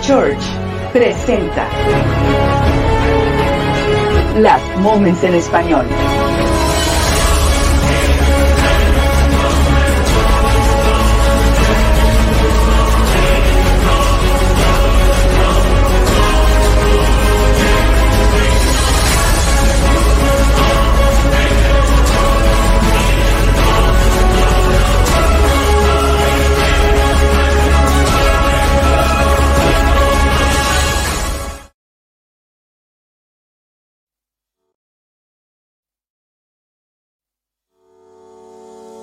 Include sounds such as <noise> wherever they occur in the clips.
Church presenta Las Moments en Español.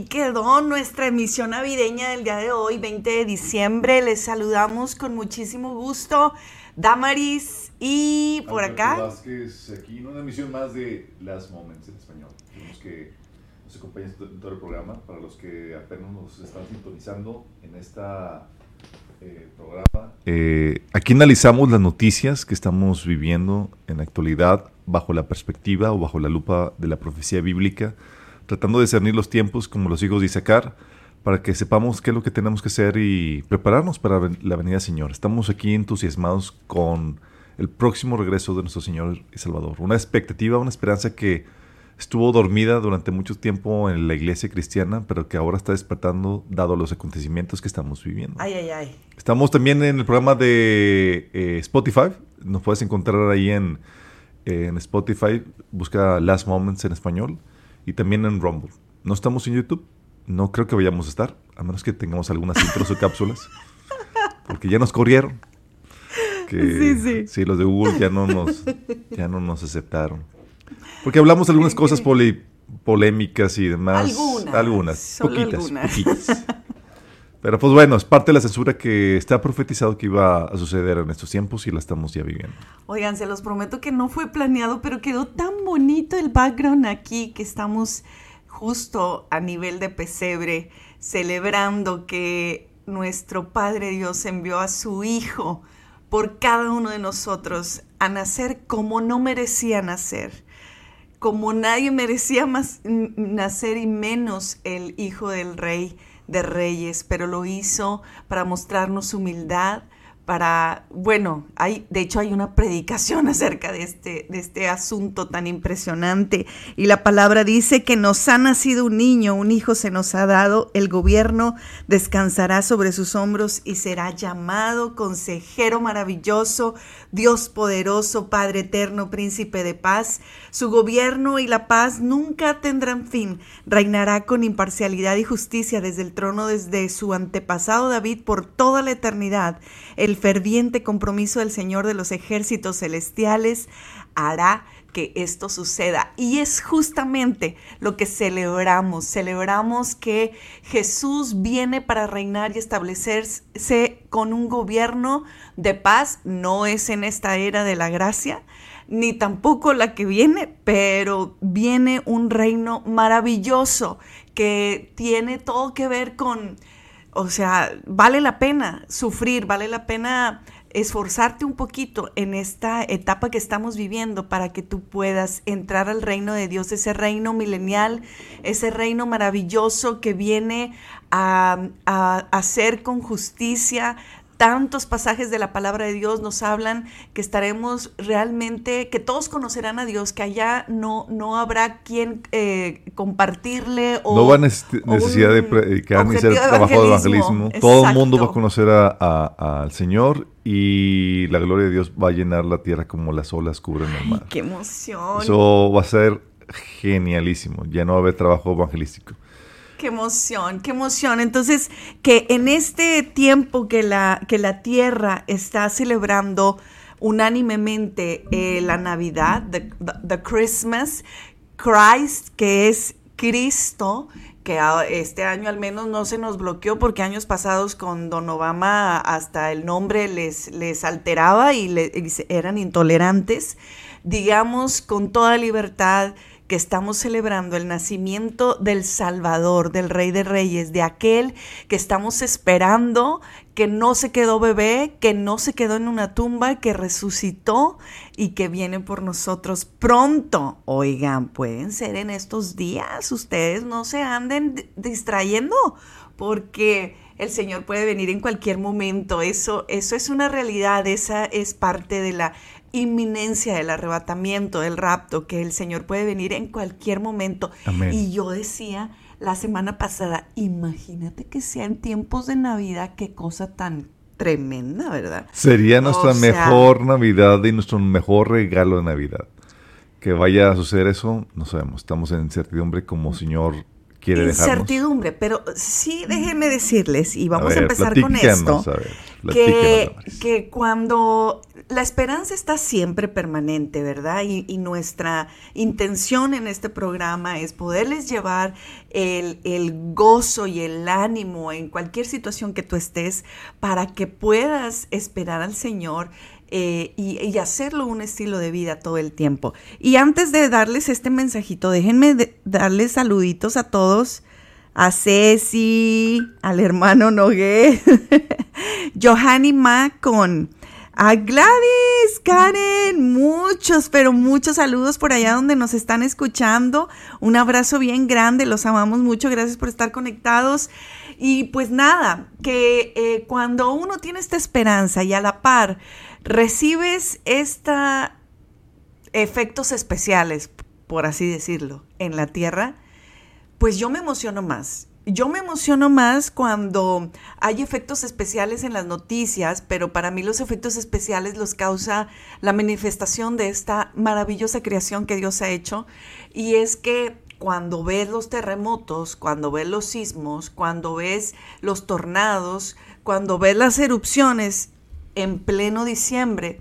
Ahí quedó nuestra emisión navideña del día de hoy, 20 de diciembre. Les saludamos con muchísimo gusto. Damaris y por Alberto acá. Vázquez, aquí en una emisión más de Last Moments en español. Queremos que nos acompañen en todo el programa. Para los que apenas nos están sintonizando en esta eh, programa. Eh, aquí analizamos las noticias que estamos viviendo en la actualidad bajo la perspectiva o bajo la lupa de la profecía bíblica, tratando de discernir los tiempos como los hijos de Isaacar para que sepamos qué es lo que tenemos que hacer y prepararnos para la venida del Señor. Estamos aquí entusiasmados con el próximo regreso de nuestro Señor y Salvador. Una expectativa, una esperanza que estuvo dormida durante mucho tiempo en la iglesia cristiana, pero que ahora está despertando dado los acontecimientos que estamos viviendo. Ay, ay, ay. Estamos también en el programa de eh, Spotify. Nos puedes encontrar ahí en, en Spotify. Busca Last Moments en español. Y también en Rumble. No estamos en YouTube. No creo que vayamos a estar. A menos que tengamos algunas intros o cápsulas. Porque ya nos corrieron. Que, Sí, sí. los de Google ya no nos, ya no nos aceptaron. Porque hablamos de algunas cosas poli- polémicas y demás. Algunas, Algunas. Poquitas. algunas. Poquitas. Pero pues bueno, es parte de la censura que está profetizado que iba a suceder en estos tiempos y la estamos ya viviendo. Oigan, se los prometo que no fue planeado, pero quedó tan bonito el background aquí que estamos justo a nivel de pesebre celebrando que nuestro Padre Dios envió a su Hijo por cada uno de nosotros a nacer como no merecía nacer, como nadie merecía más nacer y menos el Hijo del Rey de Reyes, pero lo hizo para mostrarnos humildad, para, bueno, hay, de hecho hay una predicación <laughs> acerca de este, de este asunto tan impresionante. Y la palabra dice que nos ha nacido un niño, un hijo se nos ha dado, el gobierno descansará sobre sus hombros y será llamado consejero maravilloso, Dios poderoso, Padre eterno, príncipe de paz. Su gobierno y la paz nunca tendrán fin. Reinará con imparcialidad y justicia desde el trono desde su antepasado David por toda la eternidad. El ferviente compromiso del Señor de los ejércitos celestiales hará que esto suceda. Y es justamente lo que celebramos. Celebramos que Jesús viene para reinar y establecerse con un gobierno de paz. No es en esta era de la gracia, ni tampoco la que viene, pero viene un reino maravilloso que tiene todo que ver con, o sea, vale la pena sufrir, vale la pena esforzarte un poquito en esta etapa que estamos viviendo para que tú puedas entrar al reino de Dios, ese reino milenial, ese reino maravilloso que viene a, a hacer con justicia. Tantos pasajes de la palabra de Dios nos hablan que estaremos realmente, que todos conocerán a Dios, que allá no, no habrá quien eh, compartirle o... no va a neces- necesidad de predicar ni de trabajo de evangelismo. Todo el mundo va a conocer a- a- al Señor y la gloria de Dios va a llenar la tierra como las olas cubren el mar. ¡Qué emoción! Eso va a ser genialísimo. Ya no va a haber trabajo evangelístico. Qué emoción, qué emoción. Entonces, que en este tiempo que la, que la tierra está celebrando unánimemente eh, la Navidad, the, the- Christmas, Christ, que es Cristo, que este año al menos no se nos bloqueó porque años pasados con Don Obama hasta el nombre les, les alteraba y, eran intolerantes. Digamos con toda libertad que estamos celebrando el nacimiento del Salvador, del Rey de Reyes, de aquel que estamos esperando, que no se quedó bebé, que no se quedó en una tumba, que resucitó y que viene por nosotros pronto. Oigan, pueden ser en estos días, ustedes no se anden di- distrayendo, porque el Señor puede venir en cualquier momento. Eso, eso es una realidad, esa es parte de la inminencia del arrebatamiento, del rapto, que el Señor puede venir en cualquier momento. Amén. Y yo decía la semana pasada, imagínate que sea en tiempos de Navidad, qué cosa tan tremenda, ¿verdad? Sería nuestra O sea- mejor Navidad y nuestro mejor regalo de Navidad. Que vaya a suceder eso, no sabemos. Estamos en incertidumbre como Señor quiere dejarnos. incertidumbre, pero sí déjenme decirles, y vamos a, ver, empezar con esto, a ver, que, que cuando la esperanza está siempre permanente, ¿verdad? Y, y nuestra intención en este programa es poderles llevar el, el gozo y el ánimo en cualquier situación que tú estés para que puedas esperar al Señor eh, y, hacerlo un estilo de vida todo el tiempo. Y antes de darles este mensajito, déjenme darles saluditos a todos. A Ceci, al hermano Nogué, <laughs> Johanny Macon, a Gladys, Karen, muchos, pero muchos saludos por allá donde nos están escuchando. Un abrazo bien grande, los amamos mucho, gracias por estar conectados. Y pues nada, que eh, cuando uno tiene esta esperanza y a la par recibes esta efectos especiales, por así decirlo, en la Tierra, pues yo me emociono más. Yo me emociono más cuando hay efectos especiales en las noticias, pero para mí los efectos especiales los causa la manifestación de esta maravillosa creación que Dios ha hecho. Y es que cuando ves los terremotos, cuando ves los sismos, cuando ves los tornados, cuando ves las erupciones en pleno diciembre,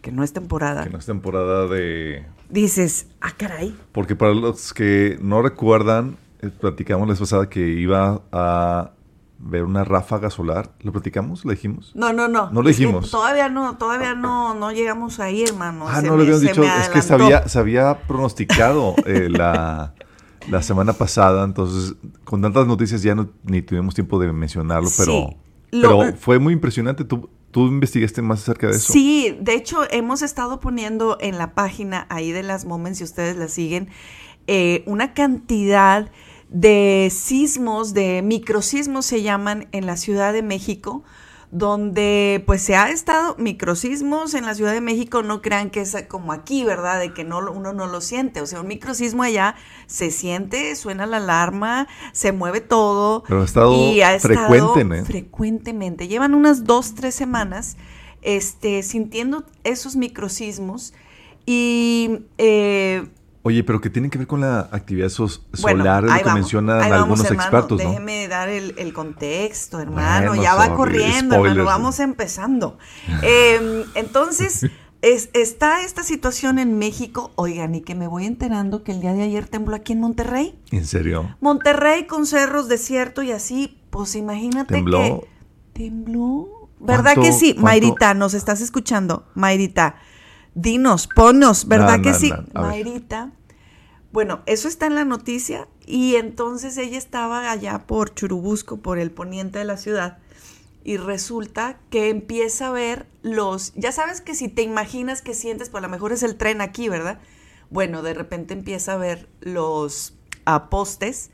que no es temporada, Que no es temporada de... dices, ah, caray, Porque para los que no recuerdan, eh, platicamos la vez pasada que iba a ver una ráfaga solar. ¿Lo platicamos? ¿Lo dijimos? No, no, no. No lo Es que dijimos. Todavía no, todavía no, no llegamos ahí, hermano. Ah, Se no lo habíamos dicho. Es que se había, se había pronosticado eh, la, la semana pasada. Entonces, con tantas noticias ya no, ni tuvimos tiempo de mencionarlo. Pero, Sí. Lo- pero fue muy impresionante. Tú, tú investigaste más acerca de eso. Sí, de hecho hemos estado poniendo en la página ahí de las Moments, si ustedes la siguen, eh, una cantidad de sismos, de microsismos se llaman en la Ciudad de México, donde pues se ha estado microsismos en la Ciudad de México, no crean que es como aquí, ¿verdad? De que no, uno no lo siente, o sea, un microsismo allá se siente, suena la alarma, se mueve todo. Pero ha estado frecuente, ¿no? frecuentemente. Llevan unas dos, tres semanas este, sintiendo esos microsismos y eh, Oye, pero que tienen que ver con la actividad bueno, solar, lo que vamos, mencionan ahí vamos, algunos hermano, expertos, ¿no? Déjeme dar el, el contexto, hermano. Bueno, ya va corriendo, spoilers. hermano. Vamos empezando. Eh, entonces, <laughs> es- está esta situación en México. Oigan, y que me voy enterando que el día de ayer tembló aquí en Monterrey. ¿En serio? Monterrey con cerros, desierto y así. Pues imagínate ¿Tembló? que tembló. ¿Verdad ¿Cuánto- que sí? cuánto? Mayrita, nos estás escuchando. Mayrita, dinos, ponos, ¿verdad No, que no, sí? no. Mayrita. Bueno, eso está en la noticia y entonces ella estaba allá por Churubusco, por el poniente de la ciudad, y resulta que empieza a ver los, ya sabes que si te imaginas que sientes, pues a lo mejor es el tren aquí, ¿verdad? Bueno, de repente empieza a ver los ah, postes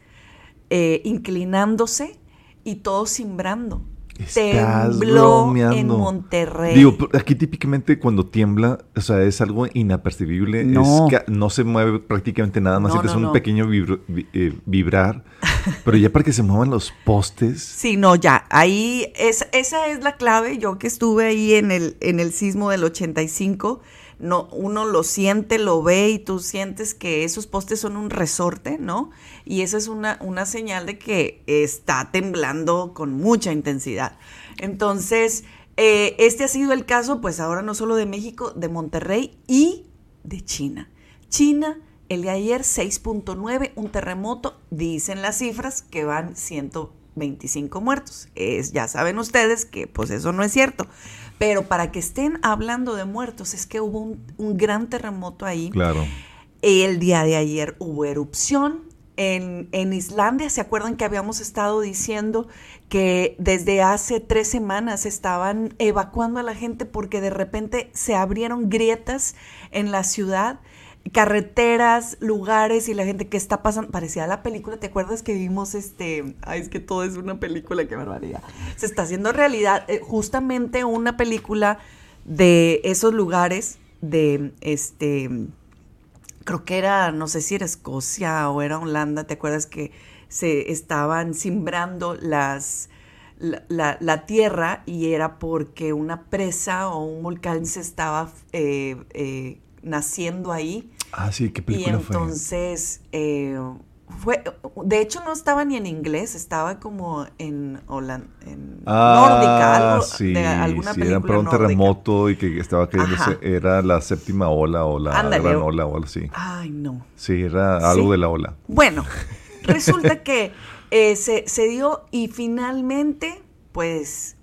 eh, inclinándose y todo simbrando. Estás Tembló en. Monterrey. Digo, aquí típicamente cuando tiembla, o sea, es algo inapercibible. No. Es que no se mueve prácticamente nada más. No, sientes no, un pequeño vibro- vi- eh, vibrar. <laughs> pero ya para que se muevan los postes. Sí, no, ya, ahí es, esa es la clave. Yo que estuve ahí en el, en el sismo del 85, no, uno lo siente, lo ve y tú sientes que esos postes son un resorte, ¿no? Y esa es una, una señal de que está temblando con mucha intensidad. Entonces, eh, este ha sido el caso, pues ahora no solo de México, de Monterrey y de China. China, el de ayer 6.9, un terremoto, dicen las cifras que van 125 muertos. Es, ya saben ustedes que pues eso no es cierto. Pero para que estén hablando de muertos es que hubo un, un gran terremoto ahí. Claro. El día de ayer hubo erupción. En, en Islandia, ¿se acuerdan que habíamos estado diciendo que desde hace tres semanas estaban evacuando a la gente porque de repente se abrieron grietas en la ciudad? Carreteras, lugares y la gente que está pasando, parecía la película, ¿te acuerdas que vimos este, ay, es que todo es una película, qué barbaridad. Se está haciendo realidad eh, justamente una película de esos lugares de este creo que era, no sé si era Escocia o era Holanda, ¿te acuerdas que se estaban simbrando las la, tierra y era porque una presa o un volcán se estaba eh, eh, naciendo ahí Ah, sí, ¿qué y película fue? entonces eh, fue, de hecho no estaba ni en inglés, estaba como en, holan- en Ah, nórdica, algo sí, de alguna sí, película era para un nórdica. terremoto y que estaba cayéndose, era la séptima ola o la Ándale. gran ola o algo así. Ay, no. Sí, era algo Sí. de la ola. Bueno, <laughs> resulta que eh, se, se dio y finalmente, pues,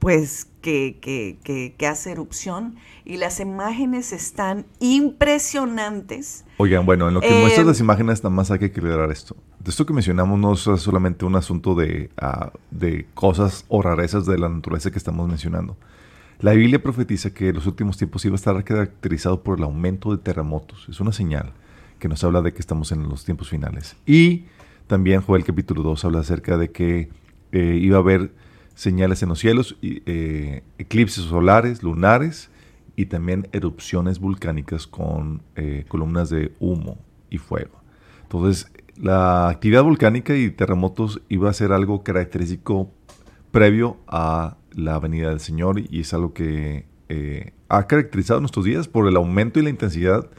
pues que, que, que, que hace erupción y las imágenes están impresionantes. Oigan, bueno, en lo que Eh, muestras las imágenes, nada más hay que aclarar esto. De esto que mencionamos no es solamente un asunto de, ah, de cosas o rarezas de la naturaleza que estamos mencionando. La Biblia profetiza que los últimos tiempos iba a estar caracterizado por el aumento de terremotos. Es una señal que nos habla de que estamos en los tiempos finales. Y también Joel capítulo 2 habla acerca de que eh, iba a haber señales en los cielos, eh, eclipses solares, lunares y también erupciones volcánicas con eh, columnas de humo y fuego. Entonces, la actividad volcánica y terremotos iba a ser algo característico previo a la venida del Señor y es algo que eh, ha caracterizado nuestros días por el aumento y la intensidad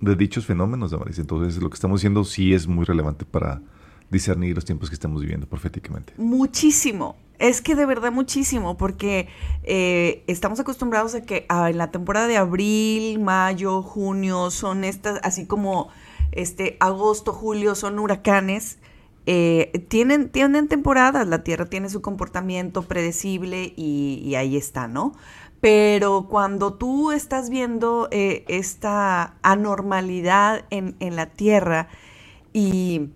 de dichos fenómenos. Entonces, lo que estamos diciendo sí es muy relevante para discernir los tiempos que estamos viviendo proféticamente. Muchísimo. Es que de verdad muchísimo, porque eh, estamos acostumbrados a que ah, en la temporada de abril, mayo, junio son estas, así como este agosto, julio son huracanes. eh, tienen, tienen temporadas, la Tierra tiene su comportamiento predecible y, ahí está, ¿no? Pero cuando tú estás viendo eh, esta anormalidad en, en la Tierra y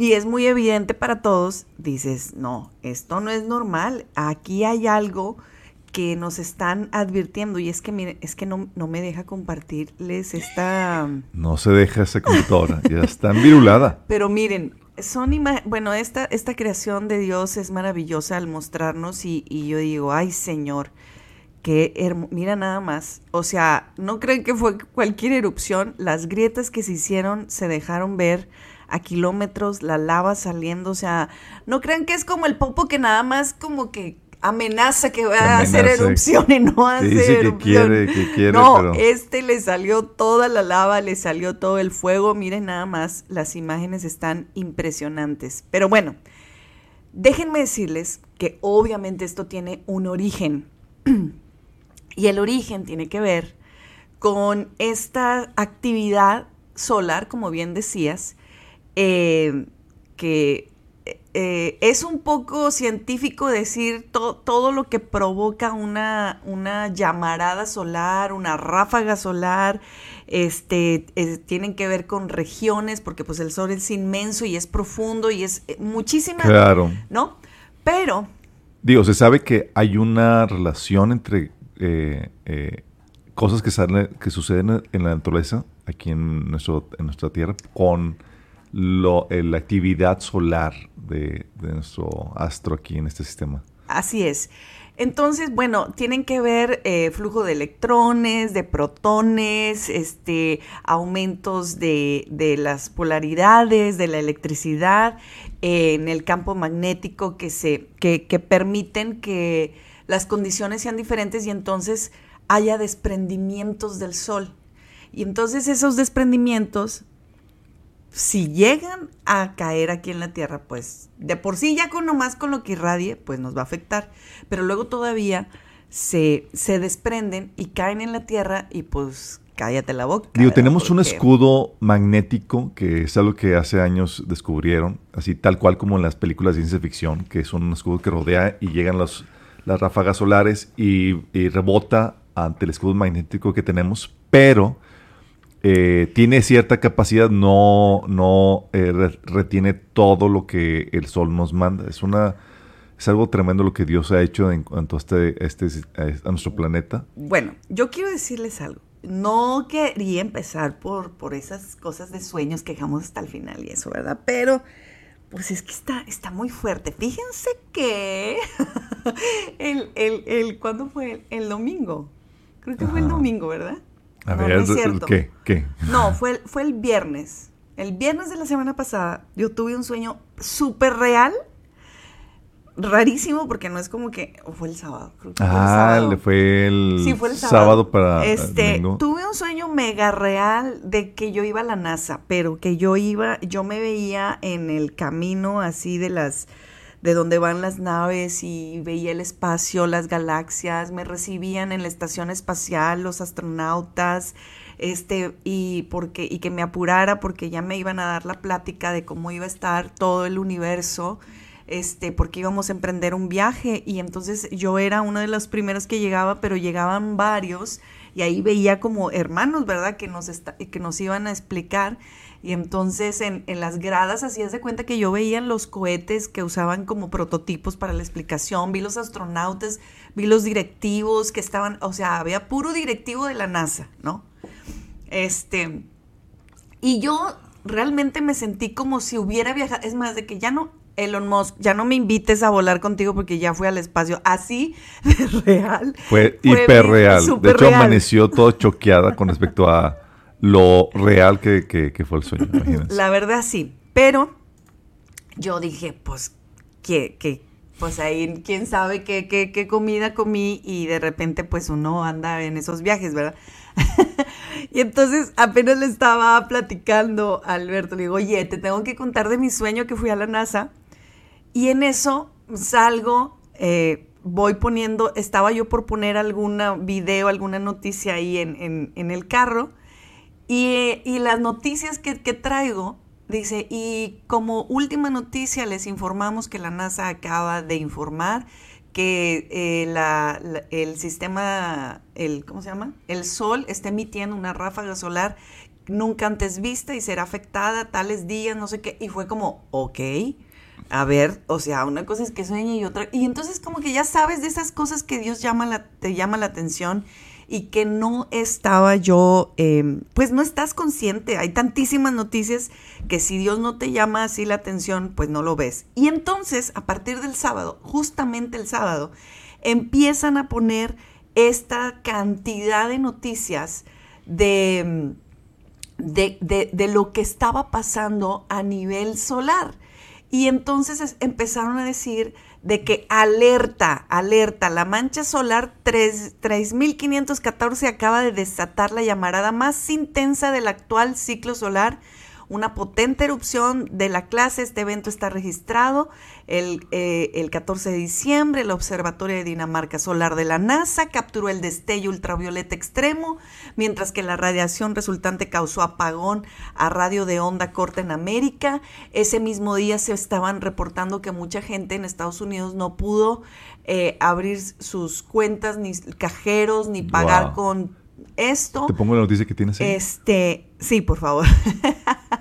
y es muy evidente para todos, dices, no, esto no es normal, aquí hay algo que nos están advirtiendo y es que miren, es que no, no me deja compartirles esta... No se deja esa computadora, ya está envirulada. <laughs> Pero miren, son ima- bueno, esta, esta creación de Dios es maravillosa al mostrarnos y, y yo digo, ay Señor, que mira nada más, o sea, no creen que fue cualquier erupción, las grietas que se hicieron se dejaron ver a kilómetros, la lava saliendo, o sea, no crean que es como el popo que nada más como que amenaza que va a hacer erupción y no que hace dice que erupción. quiere, que quiere, no, pero- este le salió toda la lava, le salió todo el fuego, miren nada más, las imágenes están impresionantes. Pero bueno, déjenme decirles que obviamente esto tiene un origen. <clears throat> y el origen tiene que ver con esta actividad solar, como bien decías, eh, que eh, es un poco científico decir to- todo lo que provoca una, una llamarada solar, una ráfaga solar, este, es- tienen que ver con regiones, porque pues el sol es inmenso y es profundo y es eh, muchísima, Claro. ¿no? Pero Digo, se sabe que hay una relación entre eh, eh, cosas que, salen, que suceden en la naturaleza, aquí en, nuestro, en nuestra Tierra, con eh, la actividad solar de, de nuestro astro aquí en este sistema. Así es. Entonces, bueno, tienen que ver eh, flujo de electrones, de protones, este, aumentos de, de las polaridades, de la electricidad eh, en el campo magnético que, se, que permiten que las condiciones sean diferentes y entonces haya desprendimientos del Sol. Y entonces esos desprendimientos si llegan a caer aquí en la Tierra, pues de por sí ya con nomás con lo que irradie, pues nos va a afectar. Pero luego todavía se, se desprenden y caen en la Tierra y pues cállate la boca. Digo, tenemos un escudo magnético que es algo que hace años descubrieron, así tal cual como en las películas de ciencia ficción, que es un escudo que rodea y llegan los, las ráfagas solares y, y rebota ante el escudo magnético que tenemos, pero eh, tiene cierta capacidad, no, no eh, re- retiene todo lo que el sol nos manda. Es una es algo tremendo lo que Dios ha hecho en cuanto a este, este a nuestro planeta. Bueno, yo quiero decirles algo. No quería empezar por, por esas cosas de sueños que dejamos hasta el final y eso, ¿verdad? Pero, pues es que está, está muy fuerte. Fíjense que <laughs> el, el, el, ¿cuándo fue? El, el domingo. Creo que fue el domingo, ¿verdad? A No, ver, no es cierto. ¿qué? ¿Qué? No, fue, el- fue el viernes. El viernes de la semana pasada yo tuve un sueño súper real, rarísimo porque no es como que o fue el sábado. creo que fue el Ah, sábado. le fue el, Sí, fue el sábado. sábado. para Este, domingo. tuve un sueño mega real de que yo iba a la NASA, pero que yo iba, yo me veía en el camino así de las de donde van las naves y veía el espacio, las galaxias, me recibían en la estación espacial los astronautas, este y porque y que me apurara porque ya me iban a dar la plática de cómo iba a estar todo el universo este, porque íbamos a emprender un viaje y entonces yo era una de las primeras que llegaba, pero llegaban varios y ahí veía como hermanos, ¿verdad? Que nos, que nos iban a explicar y entonces en, en las gradas hacías de cuenta que yo veía los cohetes que usaban como prototipos para la explicación, vi los astronautas, vi los directivos que estaban, o sea, había puro directivo de la NASA, ¿no? Este, y yo realmente me sentí como si hubiera viajado. Es más, de que ya no, Elon Musk, ya no me invites a volar contigo porque ya fui al espacio. Así de real. Fue Fue hiper bien, real. De hecho, real. amaneció todo choqueada con respecto a lo real que, que- que fue el sueño. <laughs> imagínense. La verdad sí. Pero yo dije, pues, que, que pues ahí quién sabe qué, qué, qué comida comí y de repente pues uno anda en esos viajes, ¿verdad? <laughs> y entonces apenas le estaba platicando a Alberto, le digo, oye, te tengo que contar de mi sueño que fui a la NASA. Y en eso salgo, eh, voy poniendo, estaba yo por poner alguna video, alguna noticia ahí en, en- en el carro. Y, y las noticias que, traigo, dice, y como última noticia les informamos que la NASA acaba de informar que eh, la- el sistema, el, ¿cómo se llama? El Sol está emitiendo una ráfaga solar nunca antes vista y será afectada tales días, no sé qué. Y fue como, ok, a ver, o sea, una cosa es que sueñe y otra. Y entonces como que ya sabes de esas cosas que Dios llama la, te llama la atención y que no estaba yo, eh, pues no estás consciente. Hay tantísimas noticias que si Dios no te llama así la atención, pues no lo ves. Y entonces, a partir del sábado, justamente el sábado, empiezan a poner esta cantidad de noticias de, de, de- de lo que estaba pasando a nivel solar. Y entonces es- empezaron a decir de que alerta, alerta, la mancha solar 3 3514 acaba de desatar la llamarada más intensa del actual ciclo solar. Una potente erupción de la clase, este evento está registrado el, eh, el 14 de diciembre. El Observatorio de Dinamarca Solar de la NASA capturó el destello ultravioleta extremo, mientras que la radiación resultante causó apagón a radio de onda corta en América. Ese mismo día se estaban reportando que mucha gente en Estados Unidos no pudo eh, abrir sus cuentas, ni cajeros, ni pagar Wow. con esto. Te pongo la noticia que tienes ahí. Este, sí, por favor. <laughs>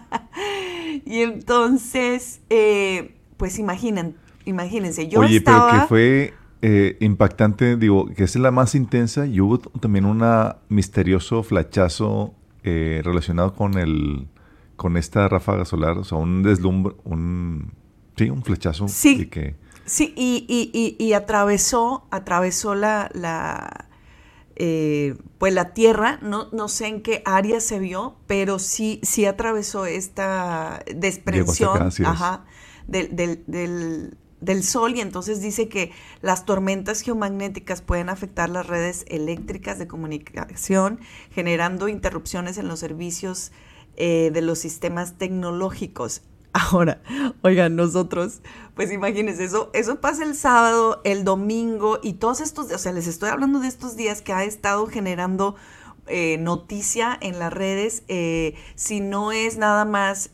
y entonces, eh, pues imaginen, imagínense, yo Oye, estaba... pero que fue eh, impactante, digo, que es la más intensa y hubo también un misterioso flachazo eh, relacionado con el con esta ráfaga solar, o sea, un deslumbre, un sí, un flechazo Sí. que Sí, y, y, y, y atravesó, atravesó la, la eh, pues la Tierra, no, no sé en qué área se vio, pero sí, sí atravesó esta desprensión acá, así es. ajá, del, del, del, del Sol y entonces dice que las tormentas geomagnéticas pueden afectar las redes eléctricas de comunicación, generando interrupciones en los servicios eh, de los sistemas tecnológicos. Ahora, oigan, nosotros, pues imagínense, eso, eso pasa el sábado, el domingo y todos estos, o sea, les estoy hablando de estos días que ha estado generando eh, noticia en las redes, eh, si no es nada más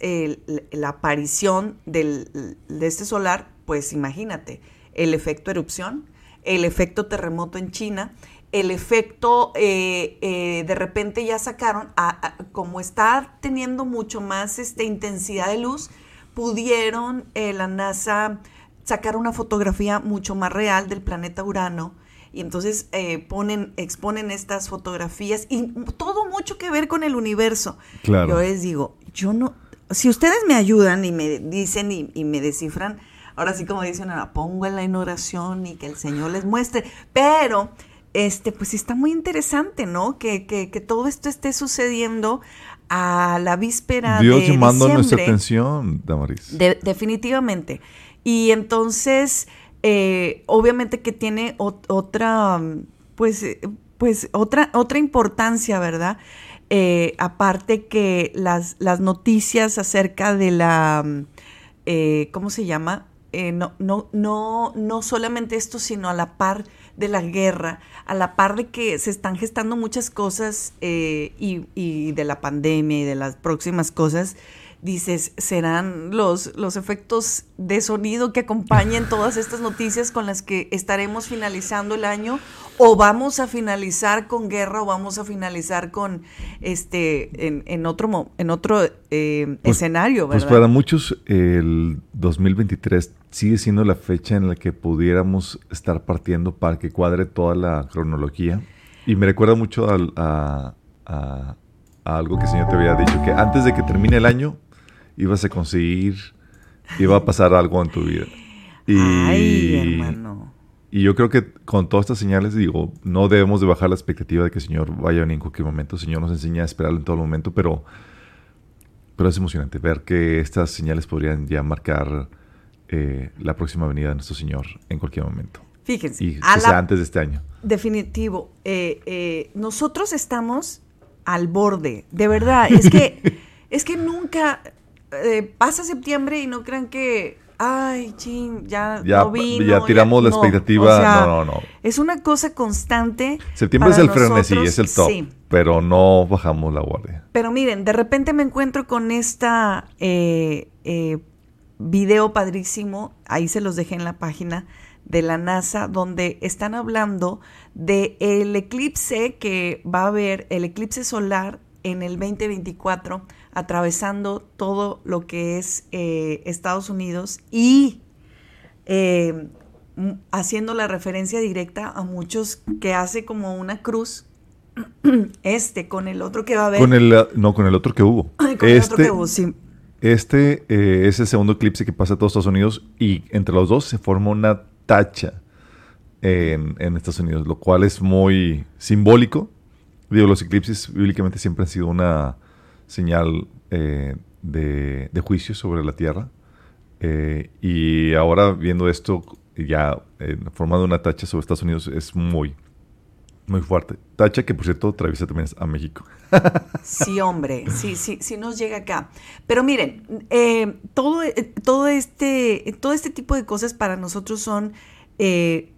la aparición del, de este solar, pues imagínate, el efecto erupción, el efecto terremoto en China, el efecto, eh, eh, de repente ya sacaron, como está teniendo mucho más este, intensidad de luz, pudieron eh, la NASA sacar una fotografía mucho más real del planeta Urano. Y entonces eh, ponen, exponen estas fotografías y todo mucho que ver con el universo. Claro. Yo les digo, yo no, si ustedes me ayudan y me dicen y, y me descifran, ahora sí como dicen, ahora pongo en la oración y que el Señor les muestre. Pero, este, pues está muy interesante, ¿no? Que, que, que todo esto esté sucediendo a la víspera Dios de llamando nuestra atención, Damaris. De- definitivamente. Y entonces, eh, obviamente que tiene ot- otra, pues, pues otra, otra importancia, ¿verdad? Eh, aparte que las, las noticias acerca de la, eh, ¿cómo se llama? No, no, no, no solamente esto, sino a la par de la guerra, a la par de que se están gestando muchas cosas eh, y, y de la pandemia y de las próximas cosas, dices, serán los, los efectos de sonido que acompañen <laughs> todas estas noticias con las que estaremos finalizando el año o vamos a finalizar con guerra o vamos a finalizar con este en, en otro en otro eh, Pues- escenario, Pues para muchos el 2023 sigue siendo la fecha en la que pudiéramos estar partiendo para que cuadre toda la cronología. Y me recuerda mucho al- a, a- a algo que el Señor te había dicho, que antes de que termine el año ibas a conseguir, iba a pasar algo en tu vida. Y, Ay, hermano. y yo creo que con todas estas señales, digo, no debemos de bajar la expectativa de que el Señor vaya a venir en cualquier momento. El Señor nos enseña a esperarlo en todo momento, pero, pero es emocionante ver que estas señales podrían ya marcar eh, la próxima venida de nuestro Señor en cualquier momento. Fíjense, Y a que sea antes de este año. definitivo, eh, eh, nosotros estamos al borde, de verdad, es que, <laughs> es que nunca pasa septiembre y no crean que, ay, ching, ya, Ya- no vino, ya tiramos la no. expectativa, O sea, no, no, no. Es una cosa constante. Septiembre es el frenesí, nosotros, es el top, Sí, pero no bajamos la guardia. Pero miren, de repente me encuentro con esta eh, eh, video padrísimo, ahí se los dejé en la página de la NASA, donde están hablando de el eclipse que va a haber, el eclipse solar en el 2024, atravesando todo lo que es eh, Estados Unidos y eh, haciendo la referencia directa a muchos que hace como una cruz <clears throat> este con el otro que va a haber Con el, no, con el otro que hubo. Ay, con el otro este, que hubo, sí. Este eh, es el segundo eclipse que pasa a todos Estados Unidos y entre los dos se forma una tacha en, en Estados Unidos, lo cual es muy simbólico. Digo, los eclipses bíblicamente siempre han sido una señal eh, de, juicio sobre la tierra. Eh, y ahora viendo esto ya eh, formando una tacha sobre Estados Unidos es muy, muy fuerte. Tacha que por cierto atraviesa también a México. <laughs> Sí, hombre, sí, sí, sí nos llega acá. Pero miren, eh, todo, eh, todo, este, todo este tipo de cosas para nosotros son eh,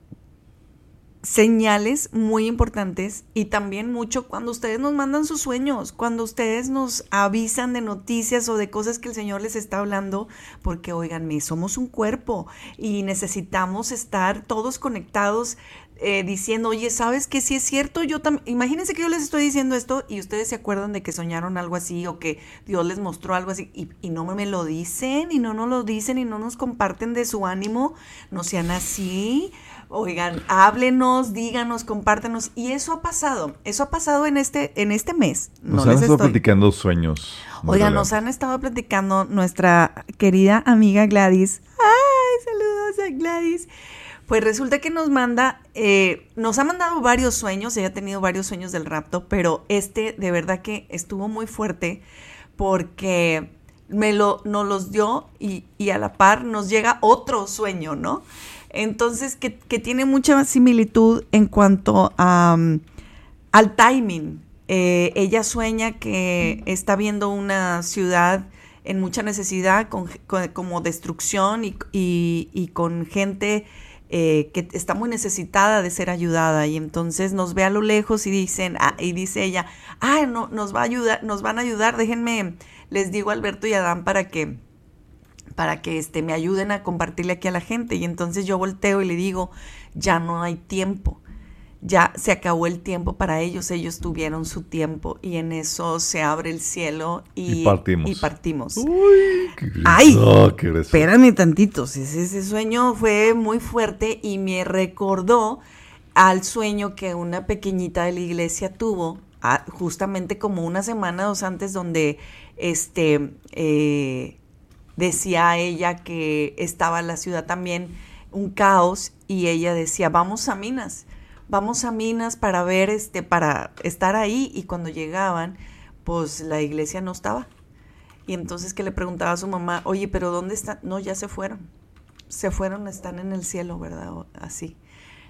señales muy importantes y también mucho cuando ustedes nos mandan sus sueños, cuando ustedes nos avisan de noticias o de cosas que el Señor les está hablando, porque oiganme, somos un cuerpo y necesitamos estar todos conectados eh, diciendo, oye, ¿sabes que Si es cierto, yo también, imagínense que yo les estoy diciendo esto y ustedes se acuerdan de que soñaron algo así o que Dios les mostró algo así y, y no me lo dicen y no nos lo dicen y no nos comparten de su ánimo, no sean así. Oigan, háblenos, díganos, compártenos. Y eso ha pasado, eso ha pasado en este, en este mes. Nos no han les estado estoy- platicando sueños. Oigan, nos han estado platicando nuestra querida amiga Gladys. ¡Ay, saludos a Gladys! Pues resulta que nos manda, eh, nos ha mandado varios sueños, ella ha tenido varios sueños del rapto, pero este de verdad que estuvo muy fuerte porque me lo, nos los dio y, a la par nos llega otro sueño, ¿no? Entonces, que, que tiene mucha similitud en cuanto a, mm, al timing. Eh, ella sueña que está viendo una ciudad en mucha necesidad, con, con- como destrucción y, y- y con gente eh, que está muy necesitada de ser ayudada. Y entonces nos ve a lo lejos y dicen, ah, y dice ella, ah, no, nos va a ayudar, nos van a ayudar, déjenme, les digo a Alberto y Adán para que para que este, me ayuden a compartirle aquí a la gente. Y entonces yo volteo y le digo, ya no hay tiempo, ya se acabó el tiempo para ellos, ellos tuvieron su tiempo y en eso se abre el cielo y, Y partimos. y partimos. Uy, qué grueso, Ay, qué. Espérame tantitos, ese, ese sueño fue muy fuerte y me recordó al sueño que una pequeñita de la iglesia tuvo ah, justamente como una semana dos antes donde este eh, decía ella que estaba la ciudad también un caos y ella decía vamos a minas vamos a minas para ver este para estar ahí y cuando llegaban pues la iglesia no estaba y entonces que le preguntaba a su mamá, oye, pero ¿dónde están? No, ya se fueron. se fueron, están en el cielo, ¿verdad? Así.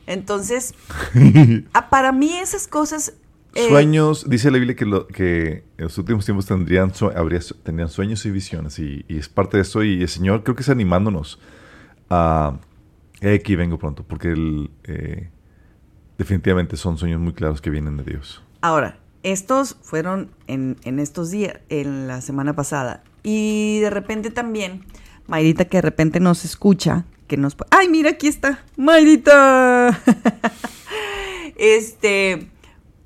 Entonces, <laughs> ah, para mí esas cosas... eh, Sueños, dice la Biblia que, lo- que en los últimos tiempos tendrían, habría, su- tendrían sueños y visiones y, y es parte de eso y el Señor creo que es animándonos a "He aquí vengo pronto porque él, eh, definitivamente son sueños muy claros que vienen de Dios. Ahora, estos fueron en, en estos días, en la semana pasada. Y de repente también, Mayrita que de repente nos escucha, que nos... ¡Ay, mira, aquí está! ¡Mayrita! <laughs> este...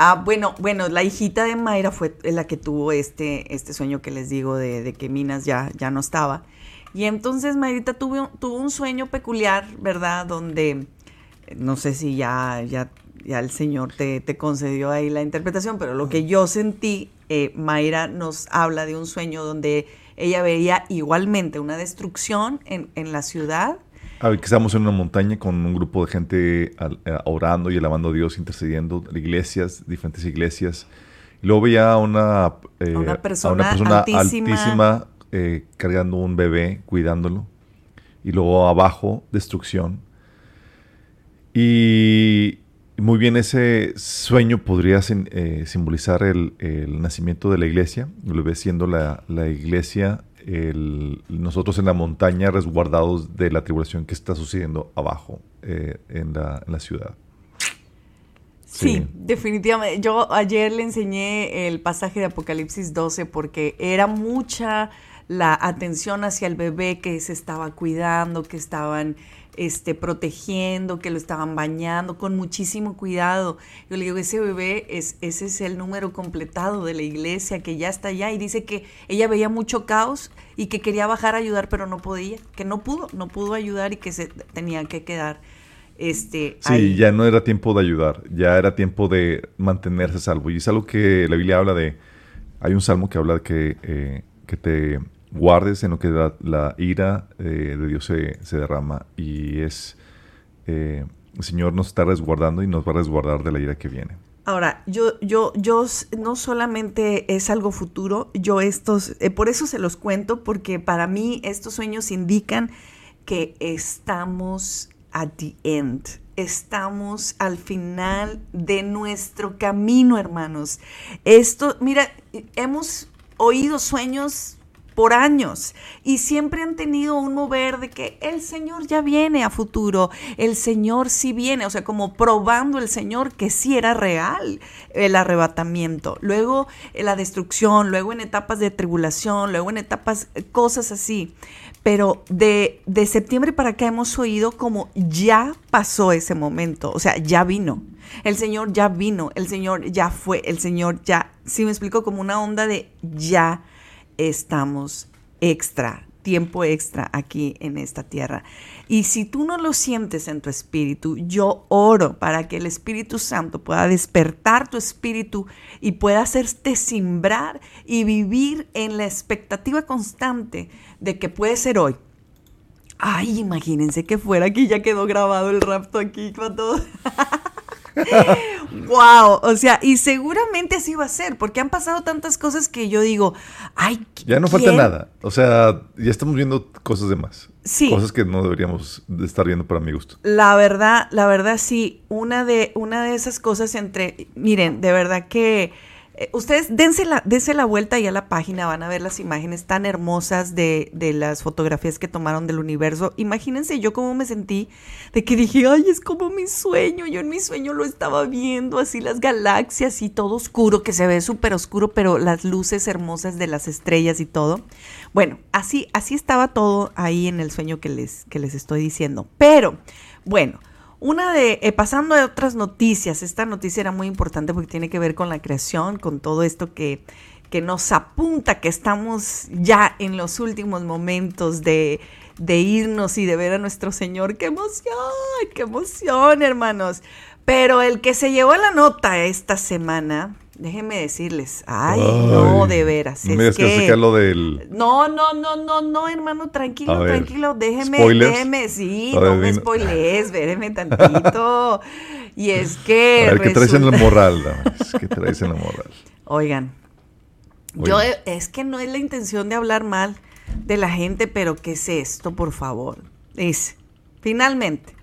Ah, bueno, bueno, la hijita de Mayra fue la que tuvo este, este sueño que les digo de, que Minas ya, ya no estaba. Y entonces Mayrita tuvo, tuvo un sueño peculiar, ¿verdad? Donde no sé si ya, ya, ya el Señor te, te concedió ahí la interpretación, pero lo que yo sentí, eh, Mayra nos habla de un sueño donde ella veía igualmente una destrucción en, en la ciudad. A ver, que estamos en una montaña con un grupo de gente eh, orando y alabando a Dios, intercediendo, iglesias, diferentes iglesias. Luego veía a una, eh, A una a persona altísima. altísima, eh, cargando un bebé, cuidándolo. Y luego abajo, destrucción. Y muy bien ese sueño podría eh, simbolizar el, el nacimiento de la iglesia. Lo ve siendo la, la iglesia, el- nosotros en la montaña resguardados de la tribulación que está sucediendo abajo eh, en, la, en la ciudad. Sí. Sí. definitivamente. Yo ayer le enseñé el pasaje de Apocalipsis 12 porque era mucha la atención hacia el bebé que se estaba cuidando, que estaban este, protegiendo, que lo estaban bañando con muchísimo cuidado. Yo le digo, ese bebé, es, ese es el número completado de la iglesia que ya está allá. Y dice que ella veía mucho caos y que quería bajar a ayudar, pero no podía, que no pudo, no pudo ayudar y que se tenía que quedar. Este, Sí, ahí. ya no era tiempo de ayudar, ya era tiempo de mantenerse salvo. Y es algo que la Biblia habla de, hay un salmo que habla de que, eh, que te guardes en lo que la, ira eh, de Dios se, se derrama y es, eh, el Señor nos está resguardando y nos va a resguardar de la ira que viene. Ahora, yo, yo, yo no solamente es algo futuro, yo estos, eh, por eso se los cuento, porque para mí estos sueños indican que estamos at the end, estamos al final de nuestro camino, hermanos. Esto, mira, hemos oído sueños por años y siempre han tenido un mover de que el Señor ya viene a futuro, el Señor sí viene, o sea, como probando el Señor que sí era real el arrebatamiento, luego eh, la destrucción, luego en etapas de tribulación, luego en etapas, eh, cosas así. Pero de, de septiembre para acá hemos oído como ya pasó ese momento, o sea, ya vino. El Señor ya vino, el Señor ya fue, el Señor ya, sí me explico, como una onda de ya estamos extra, tiempo extra aquí en esta tierra. Y si tú no lo sientes en tu espíritu, yo oro para que el Espíritu Santo pueda despertar tu espíritu y pueda hacerte simbrar y vivir en la expectativa constante de que puede ser hoy. Ay, imagínense que fuera aquí ya quedó grabado el rapto aquí con todo. <laughs> wow, o sea, y seguramente así va a ser, porque han pasado tantas cosas que yo digo, ay, Ya no falta nada, o sea, ya estamos viendo cosas de más. Sí. Cosas que no deberíamos de estar viendo para mi gusto. La verdad, la verdad sí, una de, una de esas cosas entre, miren, de verdad que eh, ustedes dense la, dense la vuelta ahí a la página, van a ver las imágenes tan hermosas de, de las fotografías que tomaron del universo. Imagínense yo cómo me sentí, de que dije, ay, es como mi sueño, yo en mi sueño lo estaba viendo, así las galaxias y todo oscuro, que se ve súper oscuro, pero las luces hermosas de las estrellas y todo. Bueno, así, así estaba todo ahí en el sueño que les, que les estoy diciendo. Pero, bueno, una de, eh, pasando a otras noticias, esta noticia era muy importante porque tiene que ver con la creación, con todo esto que, que nos apunta que estamos ya en los últimos momentos de, de irnos y de ver a nuestro Señor. ¡Qué emoción! ¡Qué emoción, hermanos! Pero el que se llevó la nota esta semana, déjenme decirles, ay, no, de veras. No me es digas que que- sacar lo del... no, no, no, no, no, hermano, tranquilo, ver, tranquilo, déjeme, ¿spoilers? déjeme, sí, A ver, no me dime. spoilees, <laughs> tantito. y es que. A ver, ¿qué traes en la resulta- moral, damas? ¿Qué traes en la moral? Oigan, yo Oigan. es que no es la intención de hablar mal de la gente, pero ¿qué es esto, por favor? Es, finalmente,